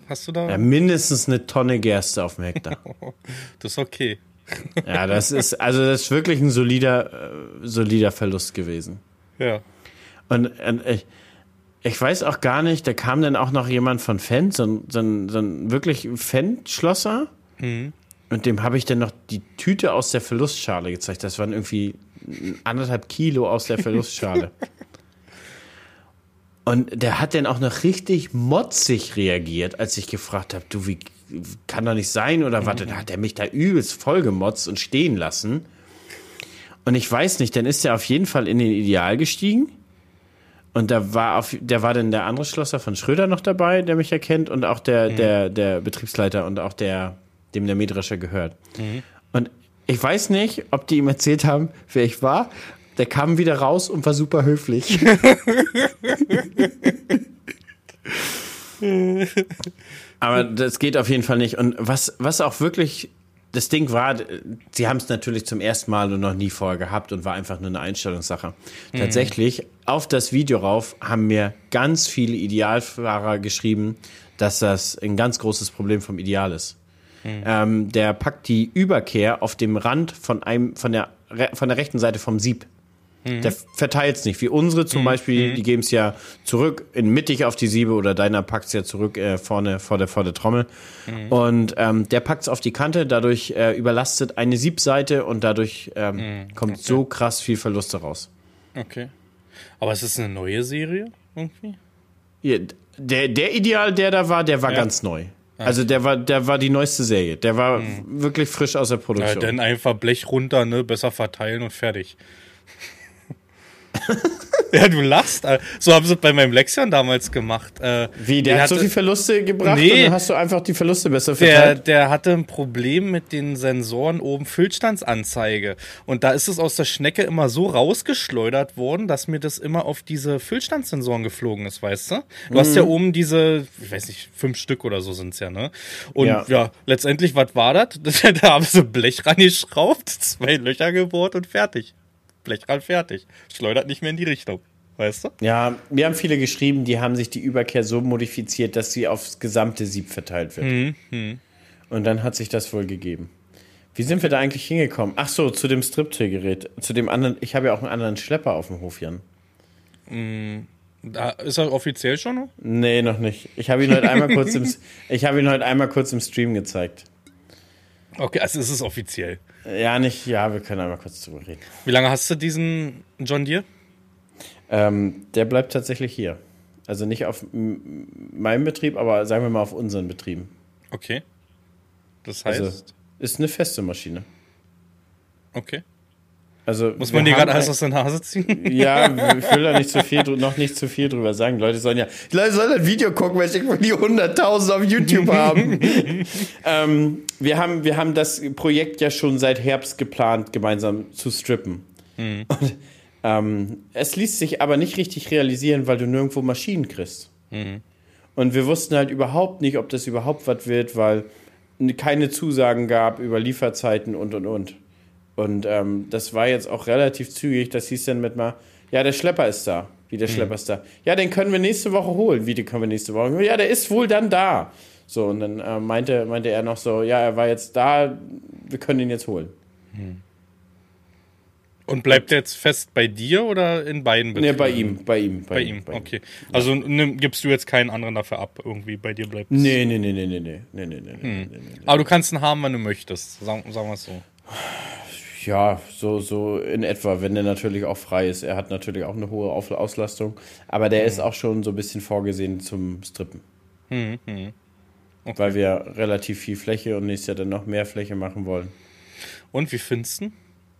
Hast du da? Ja, mindestens eine Tonne Gerste auf dem Hektar. Das ist okay. Ja, das ist, also das ist wirklich ein solider, äh, solider Verlust gewesen. Ja. Und, und ich, ich weiß auch gar nicht, da kam dann auch noch jemand von Fendt, so ein, so ein, so ein wirklich Fendt-Schlosser. Und dem habe ich dann noch die Tüte aus der Verlustschale gezeigt. Das waren irgendwie anderthalb Kilo aus der Verlustschale. Und der hat dann auch noch richtig motzig reagiert, als ich gefragt habe, du, wie kann doch nicht sein oder was? Dann hat er mich da übelst voll gemotzt und stehen lassen. Und ich weiß nicht, dann ist er auf jeden Fall in den Ideal gestiegen. Und da war auf, der war dann der andere Schlosser von Schröder noch dabei, der mich erkennt, und auch der, der, der Betriebsleiter und auch der, dem der Mähdrescher gehört. Und ich weiß nicht, ob die ihm erzählt haben, wer ich war. Der kam wieder raus und war super höflich. Aber das geht auf jeden Fall nicht. Und was, was auch wirklich das Ding war, sie haben es natürlich zum ersten Mal und noch nie vorher gehabt und war einfach nur eine Einstellungssache. Tatsächlich, auf das Video rauf haben mir ganz viele Idealfahrer geschrieben, dass das ein ganz großes Problem vom Ideal ist. Ähm, der packt die Überkehr auf dem Rand von einem, von der, von der rechten Seite vom Sieb. Der verteilt es nicht. Wie unsere zum Beispiel, die geben es ja zurück in mittig auf die Siebe oder deiner packt es ja zurück äh, vorne vor der, vor der Trommel. Und ähm, der packt es auf die Kante, dadurch äh, überlastet eine Siebseite und dadurch ähm, kommt so krass viel Verluste raus. Okay. Aber ist es eine neue Serie irgendwie? Hier, der, der Ideal, der da war, der war Ja. ganz neu. Also der war, der war die neueste Serie. Der war wirklich frisch aus der Ja, Produktion. dann einfach Blech runter, ne? Besser verteilen und fertig. Ja, du lachst. So haben sie es bei meinem Lexion damals gemacht. Äh, Wie, der die hat so hatte- viel Verluste gebracht Nee. und dann hast du einfach die Verluste besser Der, verteilt? der hatte ein Problem mit den Sensoren oben Füllstandsanzeige. Und da ist es aus der Schnecke immer so rausgeschleudert worden, dass mir das immer auf diese Füllstandssensoren geflogen ist, weißt du? Du hast ja Mhm. oben diese, ich weiß nicht, fünf Stück oder so sind's ja, ne? Und Ja. ja, letztendlich, was war das? da haben sie Blech rangeschraubt, zwei Löcher gebohrt und fertig. Blech ran, fertig. Schleudert nicht mehr in die Richtung. Weißt du? Ja, mir haben viele geschrieben, die haben sich die Überkehr so modifiziert, dass sie aufs gesamte Sieb verteilt wird. Und dann hat sich das wohl gegeben. Wie sind wir da eigentlich hingekommen? Ach so, zu dem Stripteil-Gerät. Zu dem anderen, ich habe ja auch einen anderen Schlepper auf dem Hof, Jan. Da ist er offiziell schon noch? Nee, noch nicht. Ich habe ihn heute einmal kurz im, ich habe ihn heute einmal kurz im Stream gezeigt. Okay, also ist es offiziell. Ja, nicht, ja, wir können einmal kurz drüber reden. Wie lange hast du diesen John Deere? Ähm, der bleibt tatsächlich hier. Also nicht auf meinem Betrieb, aber sagen wir mal auf unseren Betrieben. Okay. Das heißt, Also ist eine feste Maschine. okay. Also Muss man dir gerade alles aus der Nase ziehen? Ja, ich will da nicht zu viel, noch nicht zu viel drüber sagen. Leute sollen ja, die Leute sollen das Video gucken, weil ich die 100.000 auf YouTube haben. ähm, wir haben. Wir haben das Projekt ja schon seit Herbst geplant, gemeinsam zu strippen. Und, ähm, es ließ sich aber nicht richtig realisieren, weil du nirgendwo Maschinen kriegst. Und wir wussten halt überhaupt nicht, ob das überhaupt was wird, weil keine Zusagen gab über Lieferzeiten und und und. Und ähm, das war jetzt auch relativ zügig. Das hieß dann mit mal, ja, der Schlepper ist da. Wie der Schlepper ist da. Ja, den können wir nächste Woche holen. Wie, den können wir nächste Woche holen? Ja, der ist wohl dann da. So, und dann äh, meinte, meinte er noch so, ja, er war jetzt da, wir können ihn jetzt holen. Und bleibt der jetzt fest bei dir oder in beiden Nee, bei Betrieben? ihm, bei ihm. Bei ihm, okay. Also nimm, gibst du jetzt keinen anderen dafür ab, irgendwie bei dir bleibt es. Nee, nee, nee, nee, nee, nee, nee, nee, nee, nee, nee, nee. Aber du kannst ihn haben, wenn du möchtest. Sagen, sagen wir es so. Ja, so, so in etwa, wenn der natürlich auch frei ist. Er hat natürlich auch eine hohe Auf- Auslastung, aber der ist auch schon so ein bisschen vorgesehen zum Strippen. Weil wir relativ viel Fläche und nächstes Jahr dann noch mehr Fläche machen wollen. Und wie findest du?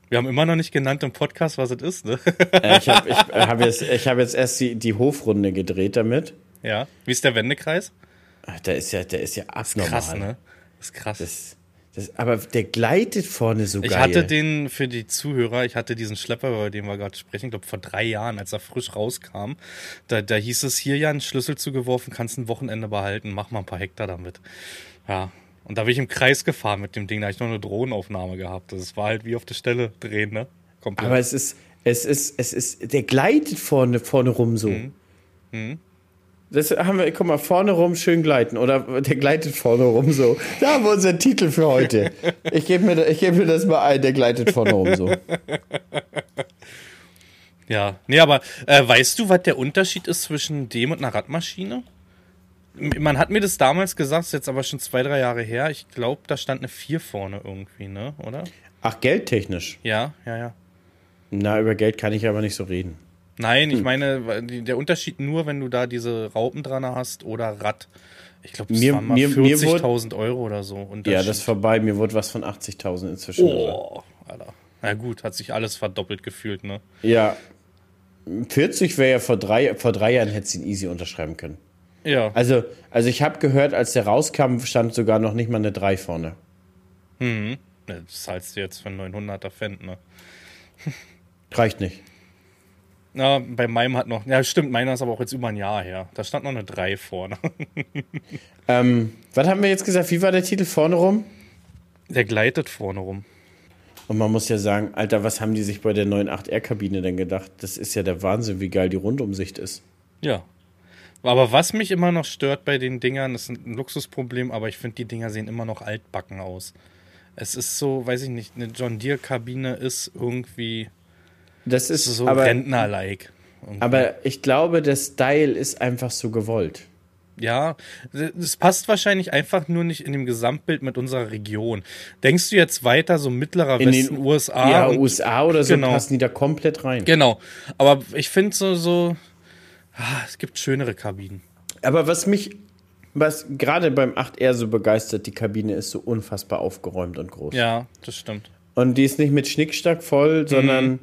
Wir haben immer noch nicht genannt im Podcast, was es ist, ne? Äh, ich habe ich, äh, hab jetzt, ich hab jetzt erst die, die Hofrunde gedreht damit. ja. Wie ist der Wendekreis? Der ist ja, der ist ja abnormal. Krass, ne? Das ist krass. Das, das, aber der gleitet vorne so ich geil. hatte den für die Zuhörer, ich hatte diesen Schlepper, über den wir gerade sprechen, ich glaube vor drei Jahren, als er frisch rauskam. Da, da hieß es hier ja einen Schlüssel zugeworfen, kannst ein Wochenende behalten, mach mal ein paar Hektar damit. Ja. Und da bin ich im Kreis gefahren mit dem Ding, da habe ich noch eine Drohnenaufnahme gehabt. Das war halt wie auf der Stelle drehen, ne? Komplett. Aber es ist, es ist, es ist, der gleitet vorne, vorne rum so. Mhm. Das haben wir, guck mal, vorne rum schön gleiten. Oder der gleitet vorne rum so. Da haben wir unseren Titel für heute. Ich gebe mir, ich geb mir das mal ein, der gleitet vorne rum so. Ja, nee, aber äh, weißt du, was der Unterschied ist zwischen dem und einer Radmaschine? Man hat mir das damals gesagt, ist jetzt aber schon zwei, drei Jahre her. Ich glaube, da stand eine 4 vorne irgendwie, ne? Oder? Ach, geldtechnisch. Ja, ja, ja. Na, über Geld kann ich aber nicht so reden. Nein, Hm. ich meine, weil die- der Unterschied nur, wenn du da diese Raupen dran hast oder Rad. Ich glaube, das Mir- waren mal mir- mir 40.000 Euro oder so. Ja, das ist vorbei. Mir wurde was von 80.000 inzwischen. Oh, Alter. Na gut, hat sich alles verdoppelt gefühlt, ne? Ja. 40 wäre ja vor drei, vor drei Jahren hätte sie ihn easy unterschreiben können. Ja. Also, also ich habe gehört, als der rauskam, stand sogar noch nicht mal eine 3 vorne. Ne, Das zahlst du jetzt für einen 900er Fendt, ne? Reicht nicht. Ja, bei meinem hat noch, ja stimmt, meiner ist aber auch jetzt über ein Jahr her. Da stand noch eine 3 vorne. Ähm, was haben wir jetzt gesagt? Wie war der Titel vorne rum? Der gleitet vorne rum. Und man muss ja sagen, Alter, was haben die sich bei der neuen 8R-Kabine denn gedacht? Das ist ja der Wahnsinn, wie geil die Rundumsicht ist. Ja. Aber was mich immer noch stört bei den Dingern, ist ein Luxusproblem, aber ich finde, die Dinger sehen immer noch altbacken aus. Es ist so, weiß ich nicht, eine John Deere-Kabine ist irgendwie Das ist so aber, Rentner-like. Irgendwie. aber ich glaube, der Style ist einfach so gewollt. Ja, das passt wahrscheinlich einfach nur nicht in dem Gesamtbild mit unserer Region. Denkst du jetzt weiter so mittlerer In Westen, den USA? ja, und- USA oder so genau. passen die da komplett rein. Genau. Aber ich finde so, so, ah, es gibt schönere Kabinen. Aber was mich, was gerade beim 8R so begeistert, die Kabine ist so unfassbar aufgeräumt und groß. Ja, das stimmt. Und die ist nicht mit Schnickstack voll, sondern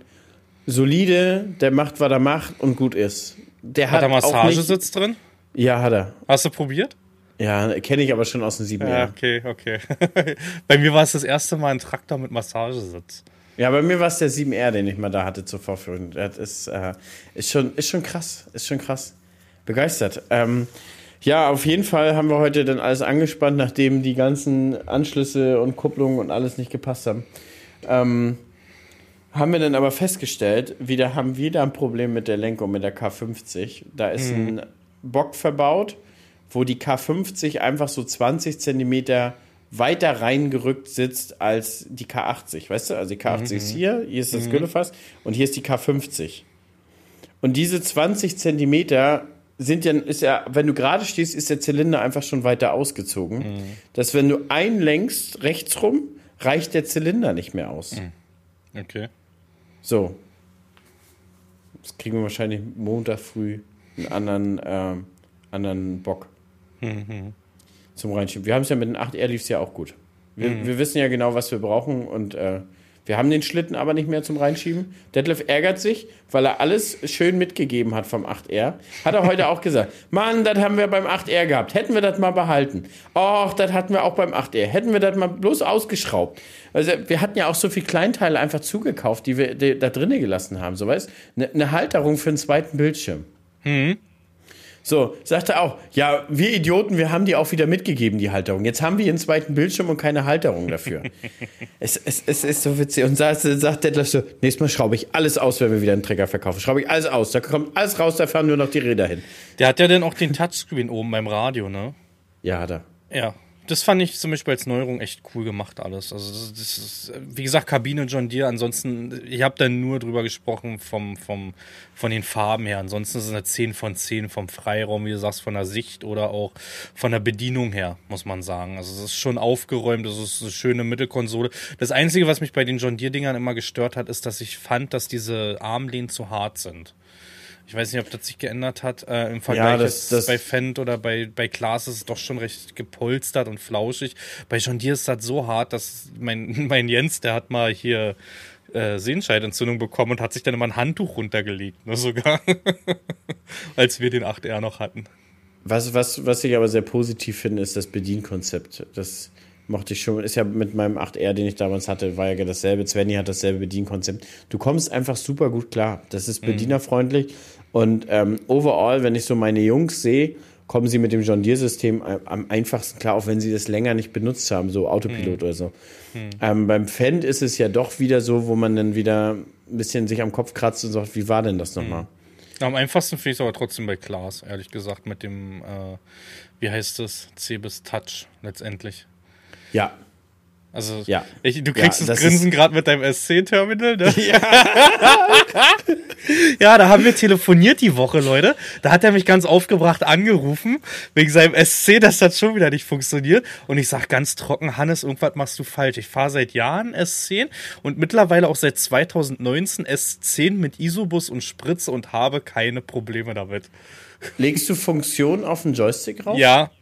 solide, der macht, was er macht und gut ist. Der Hat hat, er Massagesitz drin? Ja, hat er. Hast du probiert? Ja, kenne ich aber schon aus dem 7 Ja, Jahr. okay, okay. Bei mir war es das erste Mal ein Traktor mit Massagesitz. Ja, bei mir war es der 7R, den ich mal da hatte zur Vorführung. Das ist, äh, ist, schon, ist schon krass. Ist schon krass. Begeistert. Ähm, ja, auf jeden Fall haben wir heute dann alles angespannt, nachdem die ganzen Anschlüsse und Kupplungen und alles nicht gepasst haben. Ähm, haben wir dann aber festgestellt, wieder haben wir da ein Problem mit der Lenkung, mit der K50. Da ist ein Bock verbaut, wo die K50 einfach so 20 Zentimeter weiter reingerückt sitzt als die K80. Weißt du, also die K80 ist hier, hier ist das Güllefass und hier ist die K50. Und diese 20 Zentimeter sind ja, ist ja, wenn du gerade stehst, ist der Zylinder einfach schon weiter ausgezogen. Dass wenn du einlenkst rechts rum, reicht der Zylinder nicht mehr aus. Okay. So. Jetzt kriegen wir wahrscheinlich Montag früh einen anderen, ähm, anderen Bock zum Reinschieben. Wir haben es ja mit den 8R lief's ja auch gut. Wir, wir wissen ja genau, was wir brauchen und äh, Wir haben den Schlitten aber nicht mehr zum Reinschieben. Detlef ärgert sich, weil er alles schön mitgegeben hat vom 8R. Hat er heute auch gesagt. Mann, das haben wir beim 8R gehabt. Hätten wir das mal behalten. Och, das hatten wir auch beim 8R. Hätten wir das mal bloß ausgeschraubt. Also wir hatten ja auch so viele Kleinteile einfach zugekauft, die wir da drinnen gelassen haben. So weißt, eine ne Halterung für einen zweiten Bildschirm. Mhm. So, sagt er auch, ja, wir Idioten, wir haben die auch wieder mitgegeben, die Halterung. Jetzt haben wir einen zweiten Bildschirm und keine Halterung dafür. es, es, es ist so witzig. Und sagt, sagt Detlef so, nächstes Mal schraube ich alles aus, wenn wir wieder einen Trecker verkaufen. Schraube ich alles aus. Da kommt alles raus, da fahren nur noch die Räder hin. Der hat ja dann auch den Touchscreen oben beim Radio, ne? Ja, hat er. Ja das fand ich zum Beispiel als Neuerung echt cool gemacht alles. Also das, ist, wie gesagt, Kabine John Deere. Ansonsten, ich habe da nur drüber gesprochen vom, vom, von den Farben her. Ansonsten ist es eine 10 von 10 vom Freiraum, wie du sagst, von der Sicht oder auch von der Bedienung her, muss man sagen. Also es ist schon aufgeräumt, es ist eine schöne Mittelkonsole. Das Einzige, was mich bei den John Deere Dingern immer gestört hat, ist, dass ich fand, dass diese Armlehnen zu hart sind. Ich weiß nicht, ob das sich geändert hat. Äh, Im Vergleich ja, das, das bei Fendt oder bei, bei Klaas ist es doch schon recht gepolstert und flauschig. Bei John Deere ist das so hart, dass mein, mein Jens, der hat mal hier äh, Sehenscheidentzündung bekommen und hat sich dann immer ein Handtuch runtergelegt, ne, sogar. Als wir den 8R noch hatten. Was, was, was ich aber sehr positiv finde, ist das Bedienkonzept. Das mochte ich schon. Ist ja mit meinem 8R, den ich damals hatte, war ja dasselbe. Svenny hat dasselbe Bedienkonzept. Du kommst einfach super gut klar. Das ist mhm. bedienerfreundlich. Und ähm, overall, wenn ich so meine Jungs sehe, kommen sie mit dem John Deere-System am einfachsten klar, auch wenn sie das länger nicht benutzt haben, so Autopilot mhm. oder so. Mhm. Ähm, beim Fendt ist es ja doch wieder so, wo man dann wieder ein bisschen sich am Kopf kratzt und sagt, wie war denn das nochmal? Mhm. Am einfachsten finde ich es aber trotzdem bei Klaas, ehrlich gesagt, mit dem, äh, wie heißt das, Cebis Touch letztendlich. Ja. Also, ja. Ich, du kriegst ja, das, das Grinsen gerade mit deinem SC-Terminal, ne? Ja. ja, da haben wir telefoniert die Woche, Leute. Da hat er mich ganz aufgebracht angerufen, wegen seinem SC, dass das schon wieder nicht funktioniert. Und ich sag ganz trocken, Hannes, irgendwas machst du falsch. Ich fahre seit Jahren S10 und mittlerweile auch seit 2019 S10 mit Isobus und Spritze und habe keine Probleme damit. Legst du Funktionen auf den Joystick raus? Ja,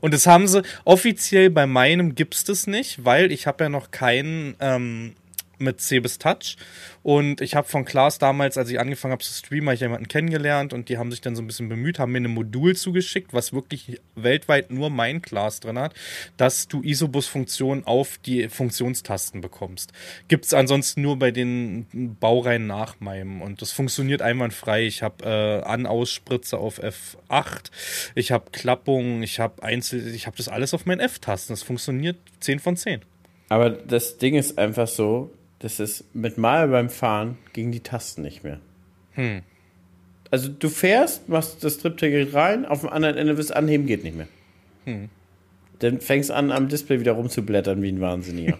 und das haben sie offiziell bei meinem gibt es das nicht, weil ich habe ja noch keinen ähm, mit Cebis Touch. Und ich habe von Klaas damals, als ich angefangen habe zu streamen, habe ich jemanden kennengelernt und die haben sich dann so ein bisschen bemüht, haben mir ein Modul zugeschickt, was wirklich weltweit nur mein Klaas drin hat, dass du Isobus-Funktionen auf die Funktionstasten bekommst. Gibt es ansonsten nur bei den Baureihen nach meinem. Und das funktioniert einwandfrei. Ich habe äh, An-Ausspritze auf F8, ich habe Klappung, ich habe Einzel, ich habe das alles auf meinen F-Tasten. Das funktioniert 10 von 10. Aber das Ding ist einfach so, das ist mit Mal beim Fahren gegen die Tasten nicht mehr. Hm. Also du fährst, machst das Tripticket rein, auf dem anderen Ende bis anheben geht nicht mehr. Hm. Dann fängst an, am Display wieder rumzublättern wie ein Wahnsinniger.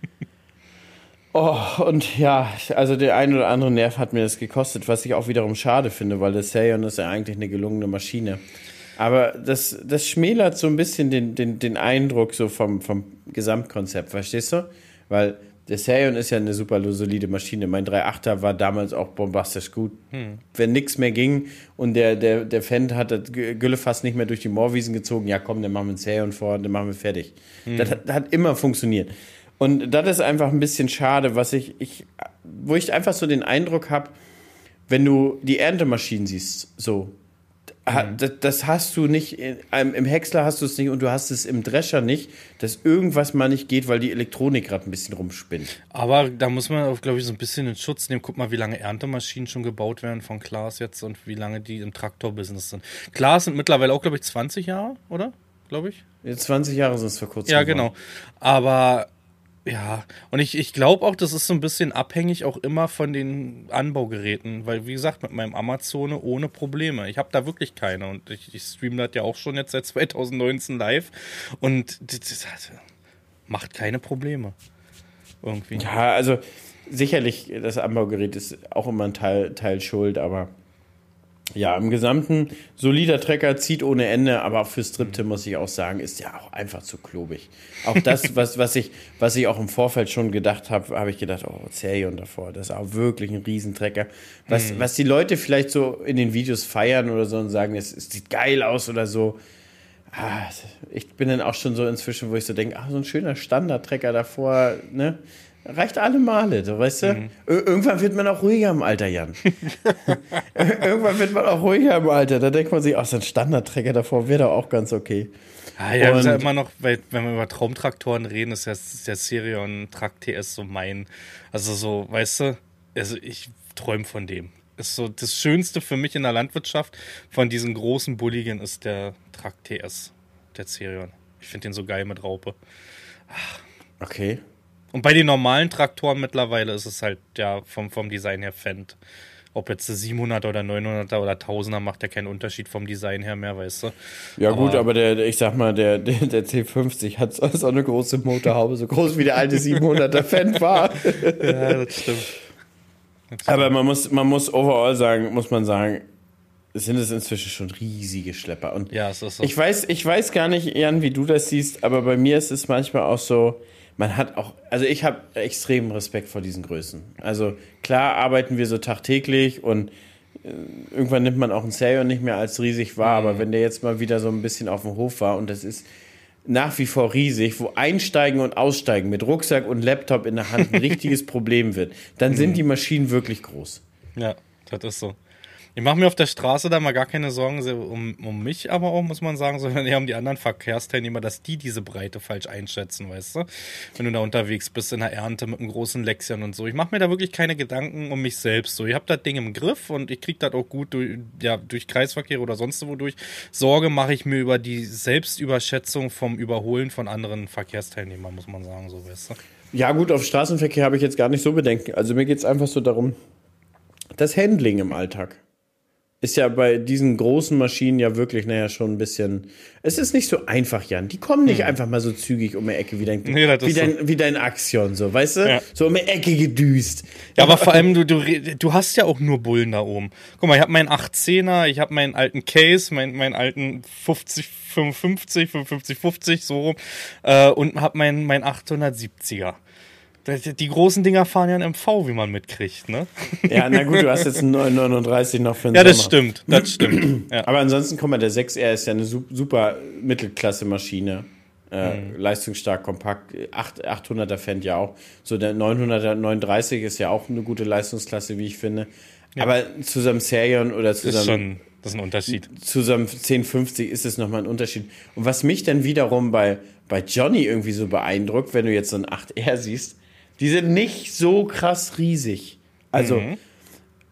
oh, und ja, also der ein oder andere Nerv hat mir das gekostet, was ich auch wiederum schade finde, weil der Sayon ist ja eigentlich eine gelungene Maschine. Aber das, das schmälert so ein bisschen den, den, den Eindruck so vom, vom Gesamtkonzept, verstehst du? Weil der Serion ist ja eine super solide Maschine. Mein 3.8er war damals auch bombastisch gut. Hm. Wenn nichts mehr ging und der, der, der Fendt hat das Güllefass nicht mehr durch die Moorwiesen gezogen, ja komm, dann machen wir einen Serion vor, dann machen wir fertig. Hm. Das, hat, das hat immer funktioniert. Und das ist einfach ein bisschen schade, was ich, ich wo ich einfach so den Eindruck habe, wenn du die Erntemaschinen siehst, so. Das, hast du nicht, im Häcksler hast du es nicht und du hast es im Drescher nicht, dass irgendwas mal nicht geht, weil die Elektronik gerade ein bisschen rumspinnt. Aber da muss man glaube ich, so ein bisschen in Schutz nehmen. Guck mal, wie lange Erntemaschinen schon gebaut werden von Klaas jetzt und wie lange die im Traktorbusiness sind. Klaas sind mittlerweile auch, glaube ich, 20 Jahre, oder? Glaube ich. Jetzt 20 Jahre sind es vor kurzem. Ja, genau. Aber ja, und ich, ich glaube auch, das ist so ein bisschen abhängig auch immer von den Anbaugeräten, weil wie gesagt, mit meinem Amazone ohne Probleme. Ich habe da wirklich keine und ich, ich streame das ja auch schon jetzt seit 2019 live und das, macht keine Probleme. Irgendwie. Ja, also sicherlich, das Anbaugerät ist auch immer ein Teil, Teil schuld, aber ja, im Gesamten solider Trecker, zieht ohne Ende, aber für Stripte muss ich auch sagen, ist ja auch einfach zu klobig. Auch das, was, was, ich, was ich auch im Vorfeld schon gedacht habe, habe ich gedacht, oh, Serion davor, das ist auch wirklich ein Riesentrecker. Was, mhm. was die Leute vielleicht so in den Videos feiern oder so und sagen, es, es sieht geil aus oder so. Ah, ich bin dann auch schon so inzwischen, wo ich so denke, ach, so ein schöner Standardtrecker davor, ne? Reicht alle Male, so, weißt du? Mhm. Irgendwann wird man auch ruhiger im Alter, Jan. Irgendwann wird man auch ruhiger im Alter. Da denkt man sich, ach, so ein Standardtrecker davor wäre doch auch ganz okay. Ah, ja, ist ja immer noch, weil, wenn wir über Traumtraktoren reden, ist ja der Sirion Trakt TS so mein. Also so, weißt du, also ich träume von dem. Ist so das Schönste für mich in der Landwirtschaft von diesen großen Bulligen ist der Trakt TS, der Sirion. Ich finde den so geil mit Raupe. Ach. Okay. Und bei den normalen Traktoren mittlerweile ist es halt ja vom, vom Design her Fendt. Ob jetzt der 700er oder 900er oder 1000er macht ja keinen Unterschied vom Design her mehr, weißt du. Ja, aber gut, aber der, ich sag mal, der, der, der C50 hat so eine große Motorhaube, so groß wie der alte 700er Fendt war. ja, das stimmt. das stimmt. Aber man muss, man muss overall sagen, muss man sagen, sind es inzwischen schon riesige Schlepper. Und ja, es ist so. Ich weiß, ich weiß gar nicht, Jan, wie du das siehst, aber bei mir ist es manchmal auch so, man hat auch, also ich habe extremen Respekt vor diesen Größen. Also klar arbeiten wir so tagtäglich und äh, irgendwann nimmt man auch einen Serion nicht mehr als riesig wahr, mhm. aber wenn der jetzt mal wieder so ein bisschen auf dem Hof war und das ist nach wie vor riesig, wo Einsteigen und Aussteigen mit Rucksack und Laptop in der Hand ein richtiges Problem wird, dann sind mhm. die Maschinen wirklich groß. Ja, das ist so. Ich mache mir auf der Straße da mal gar keine Sorgen um, um mich, aber auch, muss man sagen, sondern eher um die anderen Verkehrsteilnehmer, dass die diese Breite falsch einschätzen, weißt du? Wenn du da unterwegs bist in der Ernte mit einem großen Lexion und so. Ich mache mir da wirklich keine Gedanken um mich selbst. So, ich habe das Ding im Griff und ich kriege das auch gut durch, ja, durch Kreisverkehr oder sonst wodurch. Sorge mache ich mir über die Selbstüberschätzung vom Überholen von anderen Verkehrsteilnehmern, muss man sagen, so, weißt du? Ja, gut, auf Straßenverkehr habe ich jetzt gar nicht so Bedenken. Also mir geht es einfach so darum, das Handling im Alltag ist ja bei diesen großen Maschinen ja wirklich, naja, schon ein bisschen. Es ist nicht so einfach, Jan. Die kommen nicht hm. einfach mal so zügig um die Ecke wie dein, nee, wie, dein so. wie dein Axion, so, weißt du? Ja. So um die Ecke gedüst. Ja, aber vor allem, du, du, du hast ja auch nur Bullen da oben. Guck mal, ich habe meinen 18er, ich habe meinen alten Case, meinen, meinen alten 50, 55, 55, 50, so rum, äh, und habe meinen mein 870er. Die großen Dinger fahren ja in MV, wie man mitkriegt, ne? Ja, na gut, du hast jetzt einen 939 noch für den Ja, das Sommer. stimmt, das stimmt. Ja. Aber ansonsten, guck mal, der 6R ist ja eine super Mittelklasse-Maschine. Äh, mhm. Leistungsstark, kompakt. 8, 800er Fendt ja auch. So der 900er 39 ist ja auch eine gute Leistungsklasse, wie ich finde. Ja. Aber zusammen Serion oder zusammen. Ist schon, das ist ein Unterschied. Zusammen 1050 ist es nochmal ein Unterschied. Und was mich dann wiederum bei, bei Johnny irgendwie so beeindruckt, wenn du jetzt so ein 8R siehst, die sind nicht so krass riesig. Also, mhm.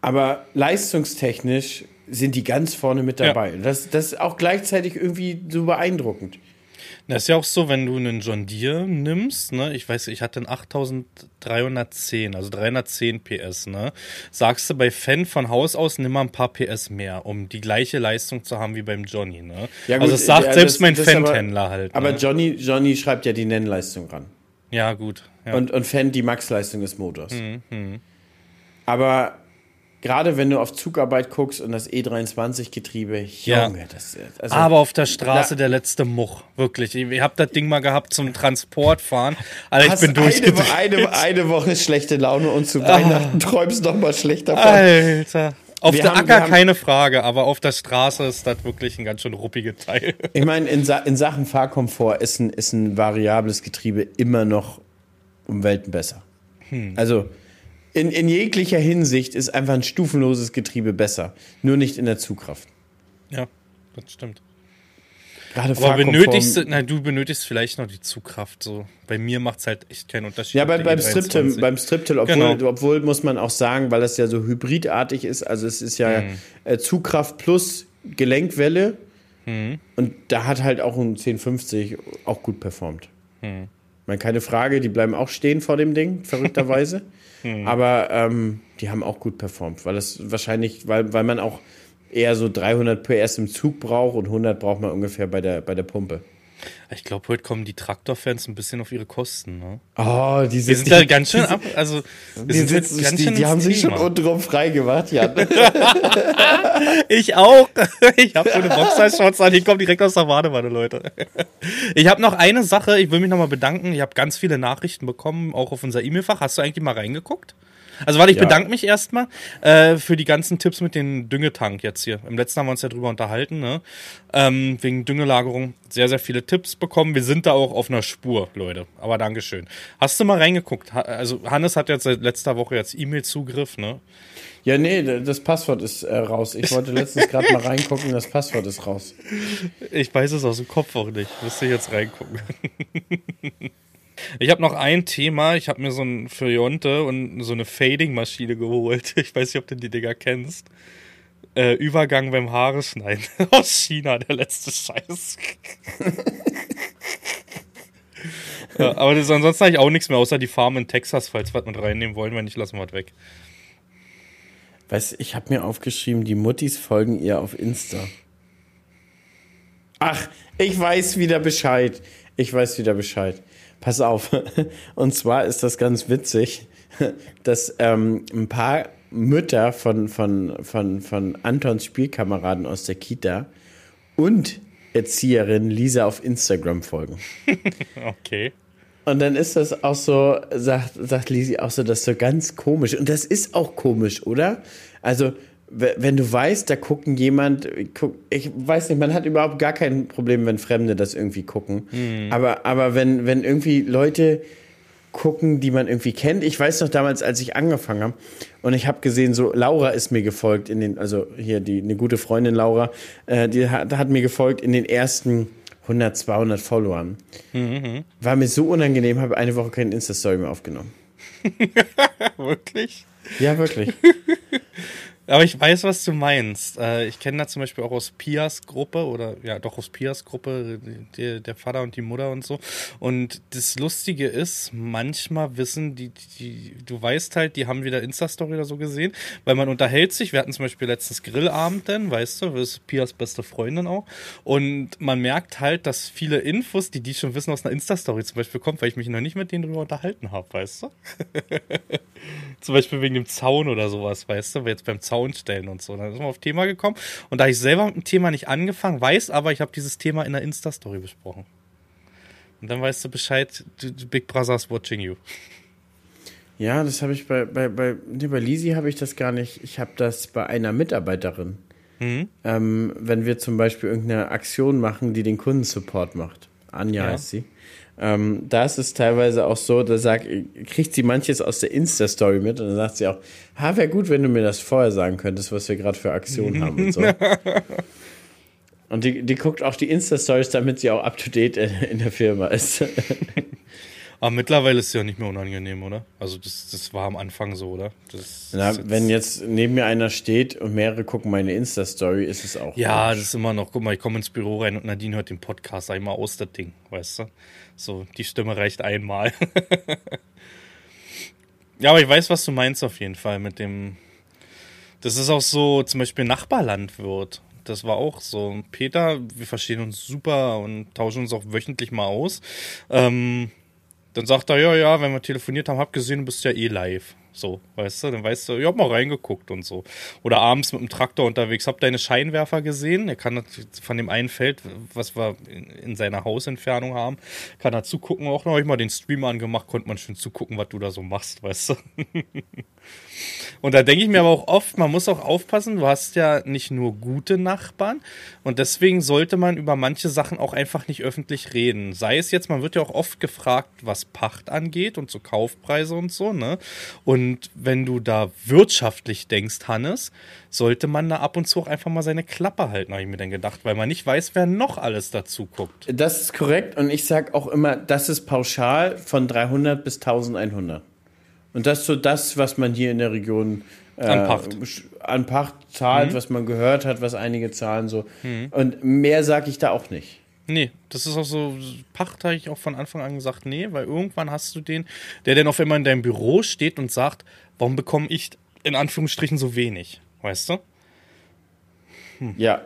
aber leistungstechnisch sind die ganz vorne mit dabei. Ja. Das, das ist auch gleichzeitig irgendwie so beeindruckend. Das ist ja auch so, wenn du einen John Deere nimmst, ne, ich weiß, ich hatte einen 8310, also 310 PS, ne, sagst du bei Fan von Haus aus, nimm mal ein paar PS mehr, um die gleiche Leistung zu haben wie beim Johnny, ne. Ja, gut, also das sagt ja, selbst das, mein Fan-Händler halt. Aber ne? Johnny, Johnny schreibt ja die Nennleistung ran. Ja, gut. Ja. Und, und Fan die Max-Leistung des Motors. Mhm, mh. Aber gerade wenn du auf Zugarbeit guckst und das E23-Getriebe, Junge, ja. das also, Aber auf der Straße der letzte Much, wirklich. Ich hab das Ding mal gehabt zum Transportfahren. Also ich bin durchgedreht. Eine, eine, eine Woche schlechte Laune und zu Weihnachten ah. träumst noch mal schlechter. Alter. Auf wir der haben, Acker keine Frage, aber auf der Straße ist das wirklich ein ganz schön ruppige Teil. Ich meine, in, Sa in, Sachen Fahrkomfort ist ein, ist ein variables Getriebe immer noch um Welten besser. Hm. Also in, in jeglicher Hinsicht ist einfach ein stufenloses Getriebe besser. Nur nicht in der Zugkraft. Ja, das stimmt. Gerade Aber benötigst na, du benötigst vielleicht noch die Zugkraft. So. Bei mir macht es halt echt keinen Unterschied. Ja, bei, beim, Striptil, beim Striptil, obwohl, genau. obwohl muss man auch sagen, weil das ja so hybridartig ist, also es ist ja äh, Zugkraft plus Gelenkwelle mhm. und da hat halt auch ein 1050 auch gut performt. Mhm. meine, keine Frage, die bleiben auch stehen vor dem Ding, verrückterweise. Mhm. Aber ähm, die haben auch gut performt, weil das wahrscheinlich, weil, weil man auch eher so 300 PS im Zug braucht und 100 braucht man ungefähr bei der, bei der Pumpe. Ich glaube, heute kommen die Traktorfans ein bisschen auf ihre Kosten. Ne? Oh, die sind, wir sind da ganz schön ab. Also, die, sind sitzen, ganz schön die, die haben sich schon untenrum frei gemacht, Jan. ich auch. Ich habe so eine Boxershorts an. Ich komme direkt aus der Badewanne, Leute. Ich habe noch eine Sache. Ich will mich nochmal bedanken. Ich habe ganz viele Nachrichten bekommen, auch auf unser E-Mail-Fach. Hast du eigentlich mal reingeguckt? Also warte, ich Ja. bedanke mich erstmal äh, für die ganzen Tipps mit dem Düngetank jetzt hier. Im letzten haben wir uns ja drüber unterhalten, ne? Ähm, wegen Düngelagerung. Sehr, sehr viele Tipps bekommen. Wir sind da auch auf einer Spur, Leute. Aber Dankeschön. Hast du mal reingeguckt? Also Hannes hat jetzt seit letzter Woche jetzt E-Mail-Zugriff, ne? Ja, nee, das Passwort ist äh, raus. Ich wollte letztens gerade mal reingucken, das Passwort ist raus. Ich weiß es aus dem Kopf auch nicht. Müsste ich jetzt reingucken. Ich habe noch ein Thema. Ich habe mir so ein Frionte und so eine Fading-Maschine geholt. Ich weiß nicht, ob du die Dinger kennst. Äh, Übergang beim Haare schneiden. Aus China, der letzte Scheiß. ja, aber das, ansonsten habe ich auch nichts mehr, außer die Farm in Texas, falls wir was mit reinnehmen wollen. Wenn nicht, lassen wir was weg. Weißt ich habe mir aufgeschrieben, die Muttis folgen ihr auf Insta. Ach, ich weiß wieder Bescheid. Ich weiß wieder Bescheid. Pass auf. Und zwar ist das ganz witzig, dass ähm, ein paar Mütter von, von, von, von Antons Spielkameraden aus der Kita und Erzieherin Lisa auf Instagram folgen. Okay. Und dann ist das auch so, sagt, sagt Lisi auch so, das ist so ganz komisch. Und das ist auch komisch, oder? Also, wenn du weißt, da gucken jemand, ich weiß nicht, man hat überhaupt gar kein Problem, wenn Fremde das irgendwie gucken. Aber, aber wenn, wenn irgendwie Leute gucken, die man irgendwie kennt. Ich weiß noch damals, als ich angefangen habe und ich habe gesehen, so Laura ist mir gefolgt in den, also hier die eine gute Freundin Laura, äh, die hat, hat mir gefolgt in den ersten 100, 200 Followern. War mir so unangenehm, habe eine Woche keine Insta-Story mehr aufgenommen. Wirklich? Ja, wirklich. Aber ich weiß, was du meinst. Äh, ich kenne da zum Beispiel auch aus Pias Gruppe oder ja, doch aus Pias Gruppe, die, der Vater und die Mutter und so. Und das Lustige ist, manchmal wissen die, die, du weißt halt, die haben wieder Insta-Story oder so gesehen, weil man unterhält sich. Wir hatten zum Beispiel letztens Grillabend denn, weißt du, das ist Pias beste Freundin auch. Und man merkt halt, dass viele Infos, die die schon wissen, aus einer Insta-Story zum Beispiel kommt, weil ich mich noch nicht mit denen drüber unterhalten habe, weißt du? Zum Beispiel wegen dem Zaun oder sowas, weißt du, jetzt beim Zaun stellen und so. Dann sind wir auf Thema gekommen. Und da ich selber mit dem Thema nicht angefangen, weiß aber, ich habe dieses Thema in der Insta-Story besprochen. Und dann weißt du Bescheid, Big Brother's watching you. Ja, das habe ich bei, bei, bei, nee, bei Lisi habe ich das gar nicht. Ich habe das bei einer Mitarbeiterin. Ähm, wenn wir zum Beispiel irgendeine Aktion machen, die den Kundensupport macht. Anja Ja. heißt sie. Ähm, da ist es teilweise auch so, da sagt, kriegt sie manches aus der Insta-Story mit und dann sagt sie auch, ha, wäre gut, wenn du mir das vorher sagen könntest, was wir gerade für Aktionen haben und so. Und die, die guckt auch die Insta-Stories, damit sie auch up-to-date in, in der Firma ist. Aber mittlerweile ist es ja nicht mehr unangenehm, oder? Also das, das war am Anfang so, oder? Das Na, jetzt- wenn jetzt neben mir einer steht und mehrere gucken meine Insta-Story, ist es auch. Ja, komisch. das ist immer noch, guck mal, ich komme ins Büro rein und Nadine hört den Podcast einmal aus, das Ding, weißt du? So, die Stimme reicht einmal. ja, aber ich weiß, was du meinst auf jeden Fall mit dem. Das ist auch so, zum Beispiel Nachbarlandwirt. Das war auch so. Peter, wir verstehen uns super und tauschen uns auch wöchentlich mal aus. Ähm, dann sagt er, ja, ja, wenn wir telefoniert haben, hab gesehen, du bist ja eh live. So, weißt du, dann weißt du, ich hab mal reingeguckt und so. Oder abends mit dem Traktor unterwegs, hab deine Scheinwerfer gesehen. Er kann von dem einen Feld, was wir in, in seiner Hausentfernung haben, kann er zugucken. Auch noch hab ich mal den Stream angemacht, konnte man schön zugucken, was du da so machst, weißt du. Und da denke ich mir aber auch oft, man muss auch aufpassen, du hast ja nicht nur gute Nachbarn und deswegen sollte man über manche Sachen auch einfach nicht öffentlich reden. Sei es jetzt, man wird ja auch oft gefragt, was Pacht angeht und so Kaufpreise und so, ne? Und wenn du da wirtschaftlich denkst, Hannes, sollte man da ab und zu auch einfach mal seine Klappe halten, habe ich mir dann gedacht, weil man nicht weiß, wer noch alles dazu guckt. Das ist korrekt und ich sage auch immer, das ist pauschal von 300 bis 1100. Und das ist so das, was man hier in der Region äh, An Pacht. sch- an Pacht zahlt, was man gehört hat, was einige zahlen so. Und mehr sage ich da auch nicht. Nee, das ist auch so, Pacht habe ich auch von Anfang an gesagt, nee, weil irgendwann hast du den, der dann auf einmal in deinem Büro steht und sagt, warum bekomme ich in Anführungsstrichen so wenig, weißt du? Ja.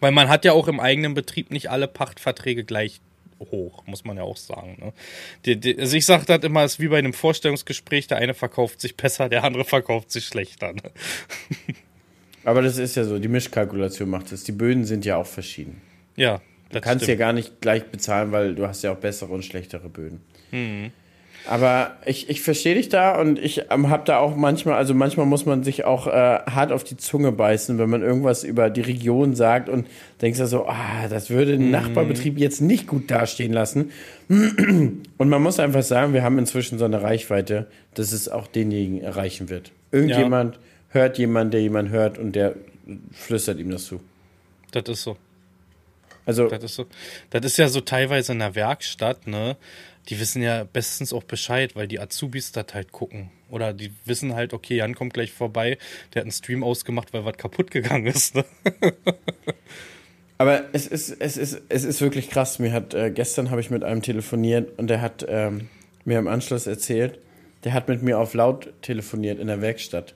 Weil man hat ja auch im eigenen Betrieb nicht alle Pachtverträge gleich hoch, muss man ja auch sagen. Ne? Die, die, also ich sage das immer, es ist wie bei einem Vorstellungsgespräch, der eine verkauft sich besser, der andere verkauft sich schlechter. Ne? Aber das ist ja so, die Mischkalkulation macht es. Die Böden sind ja auch verschieden. Ja, Du kannst ja stimmt. gar nicht gleich bezahlen, weil du hast ja auch bessere und schlechtere Böden. Aber ich, ich verstehe dich da und ich ähm, habe da auch manchmal, also manchmal muss man sich auch äh, hart auf die Zunge beißen, wenn man irgendwas über die Region sagt und denkst da so, ah, das würde einen Nachbarbetrieb jetzt nicht gut dastehen lassen. Und man muss einfach sagen, wir haben inzwischen so eine Reichweite, dass es auch denjenigen erreichen wird. Irgendjemand hört jemand, der jemand hört und der flüstert ihm das zu. Das ist so. Also, Das ist so. Das ist ja so teilweise in der Werkstatt, ne? Die wissen ja bestens auch Bescheid, weil die Azubis das halt gucken. Oder die wissen halt, okay, Jan kommt gleich vorbei, der hat einen Stream ausgemacht, weil was kaputt gegangen ist. Ne? Aber es ist, es ist, es ist wirklich krass. Mir hat, äh, gestern habe ich mit einem telefoniert und der hat ähm, mir im Anschluss erzählt, der hat mit mir auf laut telefoniert in der Werkstatt.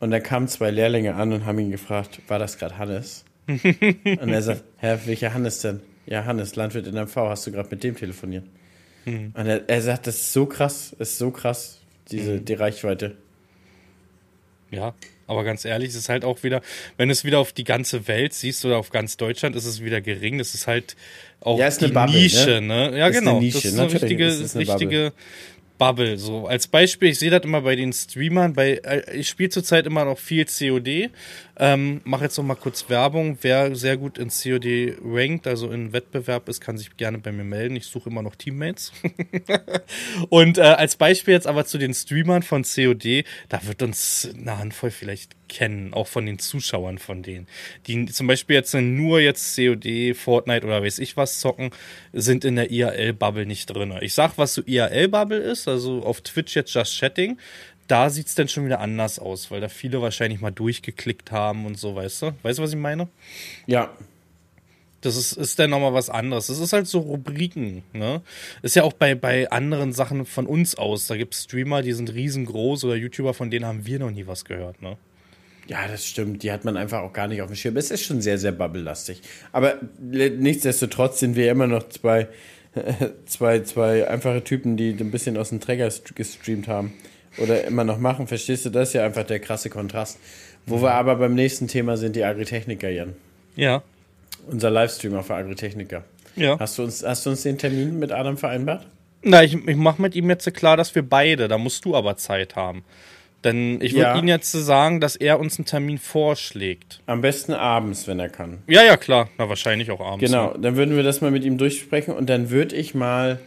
Und da kamen zwei Lehrlinge an und haben ihn gefragt, war das gerade Hannes? und er sagt, Herr, welcher Hannes denn? Ja, Hannes, Landwirt in MV, hast du gerade mit dem telefoniert? Und er, er sagt, das ist so krass, ist so krass, diese, die Reichweite. Ja, aber ganz ehrlich, es ist halt auch wieder, wenn du es wieder auf die ganze Welt siehst oder auf ganz Deutschland, ist es wieder gering. Das ist halt auch Ja, ist eine Bubble, Nische, ne? ne? Ja, Ist genau. Nische, das ist eine natürlich richtige, ist eine richtige Bubble. So als Beispiel, ich sehe das immer bei den Streamern. Bei äh, ich spiele zurzeit immer noch viel COD. Ähm, Mache jetzt noch mal kurz Werbung. Wer sehr gut in COD rankt, also in Wettbewerb ist, kann sich gerne bei mir melden. Ich suche immer noch Teammates. Und äh, als Beispiel jetzt aber zu den Streamern von COD, da wird uns eine Handvoll vielleicht kennen, auch von den Zuschauern von denen. Die zum Beispiel jetzt nur jetzt COD, Fortnite oder weiß ich was zocken, sind in der IRL-Bubble nicht drin. Ich sag, was so IRL-Bubble ist, also auf Twitch jetzt Just Chatting, da sieht's dann schon wieder anders aus, weil da viele wahrscheinlich mal durchgeklickt haben und so, weißt du? Weißt du, was ich meine? Ja, Das ist, ist dann nochmal was anderes. Das ist halt so Rubriken, ne? Ist ja auch bei, bei anderen Sachen von uns aus. Da gibt's Streamer, die sind riesengroß oder YouTuber, von denen haben wir noch nie was gehört, ne? Ja, das stimmt. Die hat man einfach auch gar nicht auf dem Schirm. Es ist schon sehr, sehr bubblelastig. Aber nichtsdestotrotz sind wir immer noch zwei, zwei, zwei einfache Typen, die ein bisschen aus dem Träger st- gestreamt haben. Oder immer noch machen. Verstehst du? Das ist ja einfach der krasse Kontrast. Wo wir aber beim nächsten Thema sind, die Agritechniker, Jan. Ja. Unser Livestreamer für Agritechniker. Ja. Hast du uns, hast du uns den Termin mit Adam vereinbart? Na, ich, ich mache mit ihm jetzt klar, dass wir beide, da musst du aber Zeit haben. Denn ich würde Ja. ihm jetzt sagen, dass er uns einen Termin vorschlägt. Am besten abends, wenn er kann. Ja, ja, klar. Na, wahrscheinlich auch abends. Genau, ne? dann würden wir das mal mit ihm durchsprechen und dann würde ich mal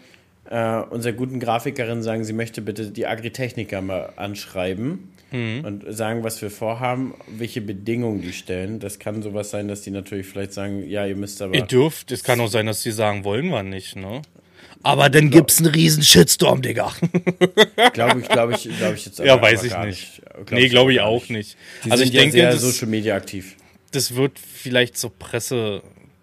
äh, unserer guten Grafikerin sagen, sie möchte bitte die Agritechniker mal anschreiben und sagen, was wir vorhaben, welche Bedingungen die stellen. Das kann sowas sein, dass die natürlich vielleicht sagen, ja, ihr müsst aber. Ihr dürft, es kann auch sein, dass sie sagen, wollen wir nicht, ne? Aber dann gibt's einen riesen Shitstorm, Digga. Glaube ich, glaube ich, glaube ich jetzt Ja, weiß ich gar nicht. Glaub nee, glaube ich auch nicht. Die also ich denke, ja sehr das, Social Media aktiv. das wird vielleicht so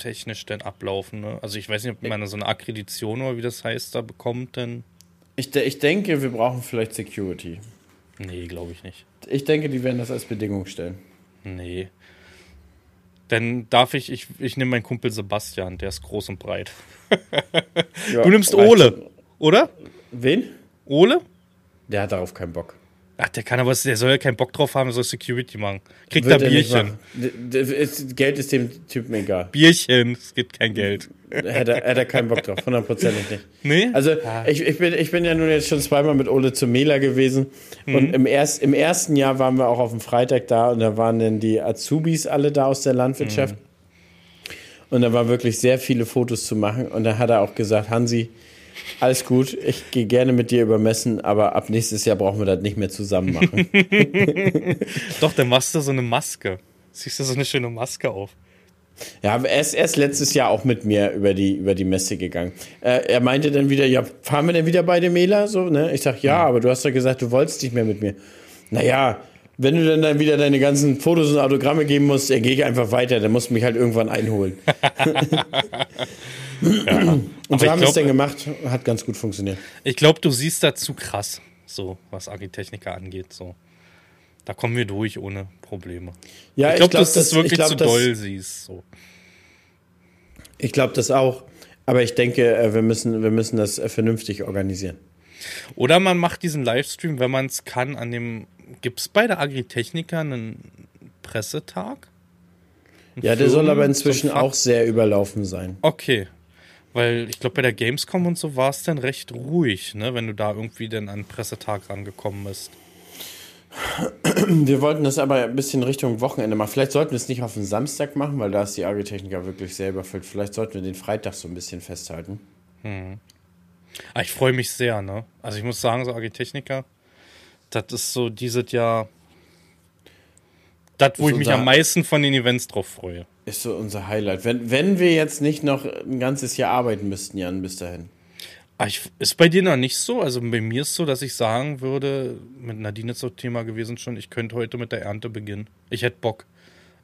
pressetechnisch dann ablaufen, ne? Also ich weiß nicht, ob man so eine Akkredition oder wie das heißt, da bekommt, denn. Ich, de- ich denke, wir brauchen vielleicht Security. Nee, glaube ich nicht. Ich denke, die werden das als Bedingung stellen. Nee. Dann darf ich, ich, ich nehme meinen Kumpel Sebastian, der ist groß und breit. Ja, Du nimmst Ole, oder? Wen? Ole? Der hat darauf keinen Bock. Ach, der kann aber, der soll ja keinen Bock drauf haben, er soll Security machen. Kriegt Wird er er nicht Bierchen. Geld ist dem Typen egal. Bierchen, es gibt kein Geld. Hätte, hätte er keinen Bock drauf, hundertprozentig nicht. Nee? Also ich, ich, bin, ich bin ja nun jetzt schon zweimal mit Ole zum Mela gewesen und im, erst, im ersten Jahr waren wir auch auf dem Freitag da und da waren dann die Azubis alle da aus der Landwirtschaft und da waren wirklich sehr viele Fotos zu machen und da hat er auch gesagt, Hansi, alles gut, ich gehe gerne mit dir übermessen, aber ab nächstes Jahr brauchen wir das nicht mehr zusammen machen. Doch, dann machst du so eine Maske. Siehst du so eine schöne Maske auf. Ja, er ist erst letztes Jahr auch mit mir über die, über die Messe gegangen. Äh, er meinte dann wieder, ja, fahren wir denn wieder bei dem Mela? So, ne? Ich sag, ja, aber du hast doch gesagt, du wolltest nicht mehr mit mir. Naja, wenn du dann, dann wieder deine ganzen Fotos und Autogramme geben musst, dann gehe ich einfach weiter, dann musst du mich halt irgendwann einholen. und Aber so ich haben wir es dann gemacht, hat ganz gut funktioniert. Ich glaube, du siehst da zu krass, so was Agritechniker angeht. So. Da kommen wir durch ohne Probleme. Ja, ich glaube, glaub, dass du es wirklich ich glaub, zu das- doll siehst. So. Ich glaube das auch. Aber ich denke, äh, wir müssen, wir müssen das äh, vernünftig organisieren. Oder man macht diesen Livestream, wenn man es kann, an dem. Gibt es bei der Agritechniker einen Pressetag? Einen Ja, der soll Firmen- aber ein inzwischen auch sehr überlaufen sein. Okay. Weil ich glaube, bei der Gamescom und so war es dann recht ruhig, ne, wenn du da irgendwie dann an Pressetag rangekommen bist. Wir wollten das aber ein bisschen Richtung Wochenende machen. Vielleicht sollten wir es nicht auf den Samstag machen, weil da ist die Agritechniker wirklich selber füllt. Vielleicht sollten wir den Freitag so ein bisschen festhalten. Hm. Ah, ich freue mich sehr, ne? Also ich muss sagen, so Agritechniker, das ist so dieses Jahr das, wo ich mich am meisten von den Events drauf freue. Ist so unser Highlight. Wenn, wenn wir jetzt nicht noch ein ganzes Jahr arbeiten müssten, Jan, bis dahin. Ah, ich, ist bei dir noch nicht so? Also bei mir ist so, dass ich sagen würde, mit Nadine ist so Thema gewesen schon, ich könnte heute mit der Ernte beginnen. Ich hätte Bock.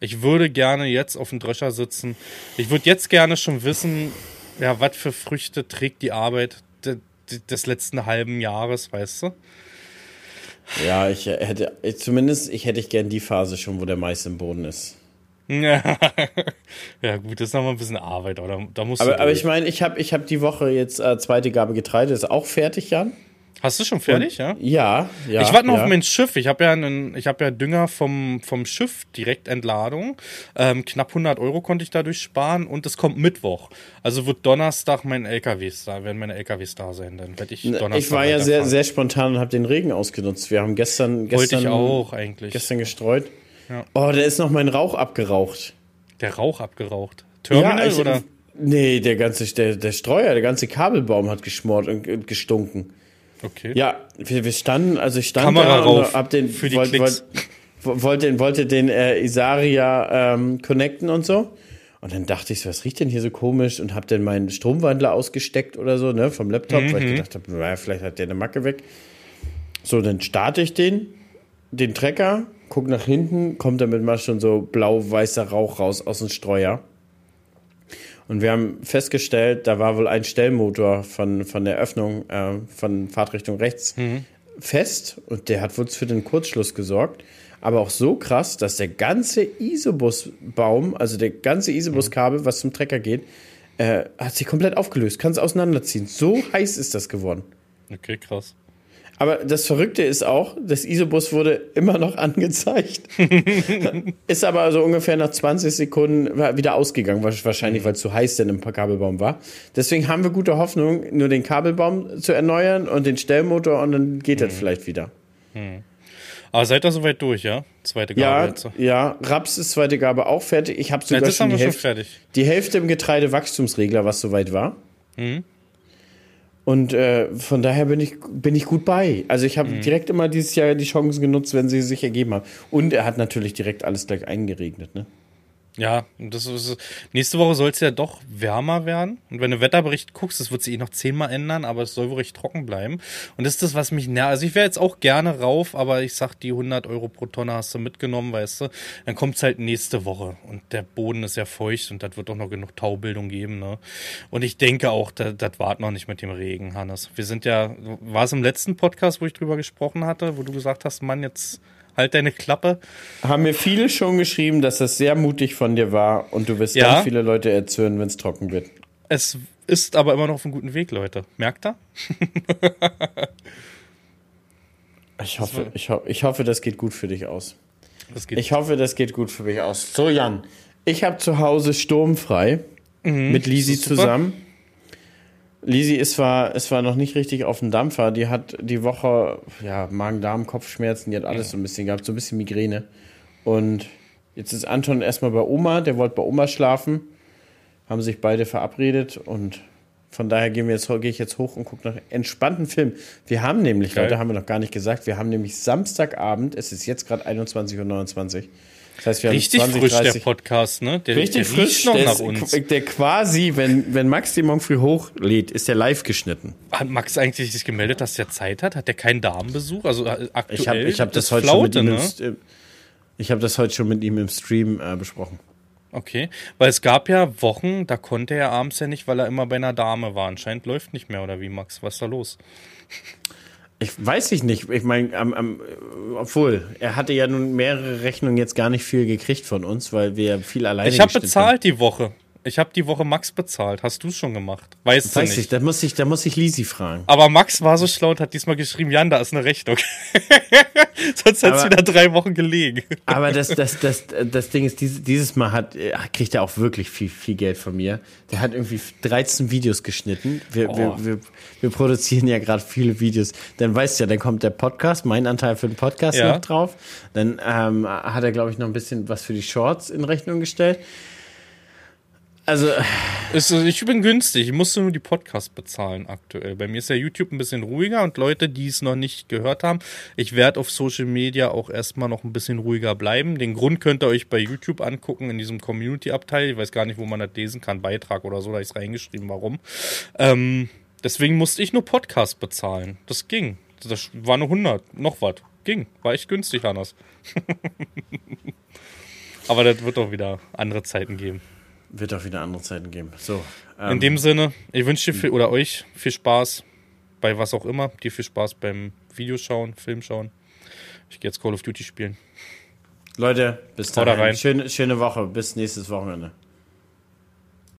Ich würde gerne jetzt auf dem Drescher sitzen. Ich würde jetzt gerne schon wissen, ja, was für Früchte trägt die Arbeit des letzten halben Jahres, weißt du? Ja, ich hätte, zumindest ich hätte ich gern die Phase schon, wo der Mais im Boden ist. ja, gut, das ist nochmal ein bisschen Arbeit, aber da, da musst aber, aber ich meine, ich habe ich hab die Woche jetzt äh, zweite Gabe Getreide, ist auch fertig, Jan. Hast du schon fertig, Und, ja? Ja, ja. Ich warte noch ja. auf mein Schiff. Ich habe ja, einen, ich hab ja Dünger vom, vom Schiff, Direktentladung. Ähm, knapp 100 Euro konnte ich dadurch sparen und es kommt Mittwoch. Also wird Donnerstag mein LKWs da, werden meine LKWs da sein. Dann werde ich Donnerstag. Ich war ja sehr, sehr spontan und habe den Regen ausgenutzt. Wir haben gestern. gestern Wollte ich auch eigentlich. Gestern gestreut. Ja. Oh, da ist noch mein Rauch abgeraucht. Der Rauch abgeraucht? Terminal ja, ich, oder? Nee, der ganze, der, der Streuer, der ganze Kabelbaum hat geschmort und gestunken. Okay. Ja, wir, wir standen, also ich stand Kamera da rauf hab den, für die wollt, Klicks. Wollt, wollte, wollte den äh, Isaria ähm, connecten und so. Und dann dachte ich, was riecht denn hier so komisch? Und hab dann meinen Stromwandler ausgesteckt oder so, ne, vom Laptop, mhm. weil ich gedacht habe, naja, vielleicht hat der eine Macke weg. So, dann starte ich den, den Trecker, guck nach hinten, kommt damit mal schon so blau-weißer Rauch raus aus dem Streuer. Und wir haben festgestellt, da war wohl ein Stellmotor von, von der Öffnung äh, von Fahrtrichtung rechts mhm. fest und der hat wohl für den Kurzschluss gesorgt. Aber auch so krass, dass der ganze Isobus-Baum, also der ganze Isobus-Kabel, was zum Trecker geht, äh, hat sich komplett aufgelöst. Kann es auseinanderziehen. So heiß ist das geworden. Okay, krass. Aber das Verrückte ist auch, das Isobus wurde immer noch angezeigt. ist aber also ungefähr nach 20 Sekunden wieder ausgegangen, wahrscheinlich, weil es zu heiß denn im Kabelbaum war. Deswegen haben wir gute Hoffnung, nur den Kabelbaum zu erneuern und den Stellmotor und dann geht hm. das vielleicht wieder. Hm. Aber seid ihr soweit durch, ja? Zweite Gabe ja, jetzt. Ja, Raps ist zweite Gabe auch fertig. Ich habe sogar ja, schon, die Hälfte, schon die Hälfte im Getreidewachstumsregler, was soweit war. Mhm. Und äh, von daher bin ich, bin ich gut bei. Also ich habe mhm. direkt immer dieses Jahr die Chancen genutzt, wenn sie sich ergeben haben. Und er hat natürlich direkt alles gleich eingeregnet, ne? Ja, das ist, nächste Woche soll es ja doch wärmer werden. Und wenn du Wetterbericht guckst, das wird sich eh noch zehnmal ändern, aber es soll wohl recht trocken bleiben. Und das ist das, was mich nervt. Also ich wäre jetzt auch gerne rauf, aber ich sag, die 100 Euro pro Tonne hast du mitgenommen, weißt du. Dann kommt es halt nächste Woche. Und der Boden ist ja feucht und das wird doch noch genug Taubildung geben, ne. Und ich denke auch, das, das wart noch nicht mit dem Regen, Hannes. Wir sind ja, war es im letzten Podcast, wo ich drüber gesprochen hatte, wo du gesagt hast, Mann, jetzt halt deine Klappe. Haben mir viele schon geschrieben, dass das sehr mutig von dir war und du wirst ja. ganz viele Leute erzürnen, wenn es trocken wird. Es ist aber immer noch auf einem guten Weg, Leute. Merkt ihr? ich, hoffe, ich, ho ich hoffe, das geht gut für dich aus. ich hoffe, das geht gut für mich aus. So, Jan, ich habe zu Hause sturmfrei mhm, mit Lisi zusammen. Lisi ist zwar, ist zwar noch nicht richtig auf dem Dampfer. Die hat die Woche ja, Magen-Darm, Kopfschmerzen, die hat alles so ein bisschen gehabt, so ein bisschen Migräne. Und jetzt ist Anton erstmal bei Oma, der wollte bei Oma schlafen. Haben sich beide verabredet und von daher gehen wir jetzt, gehe ich jetzt hoch und gucke nach entspannten Film. Wir haben nämlich, Geil. Leute, haben wir noch gar nicht gesagt, wir haben nämlich Samstagabend, es ist jetzt gerade 21.29 Uhr, das heißt, wir richtig haben 20, frisch 30, der Podcast, ne? Der, richtig der frisch noch der nach uns. Der quasi, wenn, wenn Max die morgen früh hochlädt, ist der live geschnitten. Hat Max eigentlich sich gemeldet, dass er Zeit hat? Hat der keinen Damenbesuch? Also äh, aktuell? Ich habe ich hab das, das, heute Flaute, schon mit ihm ne? im, Ich habe das heute schon mit ihm im Stream äh, besprochen. Okay, weil es gab ja Wochen, da konnte er abends ja nicht, weil er immer bei einer Dame war. Anscheinend läuft nicht mehr, oder wie, Max? Was ist da los? Ich weiß ich nicht. Ich meine, am, am, obwohl, er hatte ja nun mehrere Rechnungen jetzt gar nicht viel gekriegt von uns, weil wir viel alleine Ich habe bezahlt haben. die Woche. Ich habe die Woche Max bezahlt. Hast du es schon gemacht? Weißt du Weiß nicht. ich, da muss ich, da muss ich Lisi fragen. Aber Max war so schlau und hat diesmal geschrieben, Jan, da ist eine Rechnung. Sonst hat es wieder drei Wochen gelegen. Aber das, das, das, das Ding ist, dieses, dieses Mal hat, äh, kriegt er auch wirklich viel, viel Geld von mir. Der hat irgendwie 13 Videos geschnitten. Wir, Oh. wir, wir, wir produzieren ja gerade viele Videos. Dann weißt du ja, dann kommt der Podcast, mein Anteil für den Podcast Ja. noch drauf. Dann ähm, hat er, glaube ich, noch ein bisschen was für die Shorts in Rechnung gestellt. Also, Ist, ich bin günstig. Ich musste nur die Podcasts bezahlen aktuell. Bei mir ist ja YouTube ein bisschen ruhiger und Leute, die es noch nicht gehört haben, ich werde auf Social Media auch erstmal noch ein bisschen ruhiger bleiben. Den Grund könnt ihr euch bei YouTube angucken in diesem Community-Abteil. Ich weiß gar nicht, wo man das lesen kann. Beitrag oder so, da ist reingeschrieben, warum. Ähm, deswegen musste ich nur Podcast bezahlen. Das ging. Das war nur 100. Noch was. Ging. War echt günstig anders. Aber das wird doch wieder andere Zeiten geben. Wird auch wieder andere Zeiten geben. So. In Ähm, dem Sinne, ich wünsche dir viel, oder euch viel Spaß bei was auch immer. Dir viel Spaß beim Videoschauen, Filmschauen. Ich gehe jetzt Call of Duty spielen. Leute, bis Haut da dahin. rein. Schöne, schöne Woche. Bis nächstes Wochenende.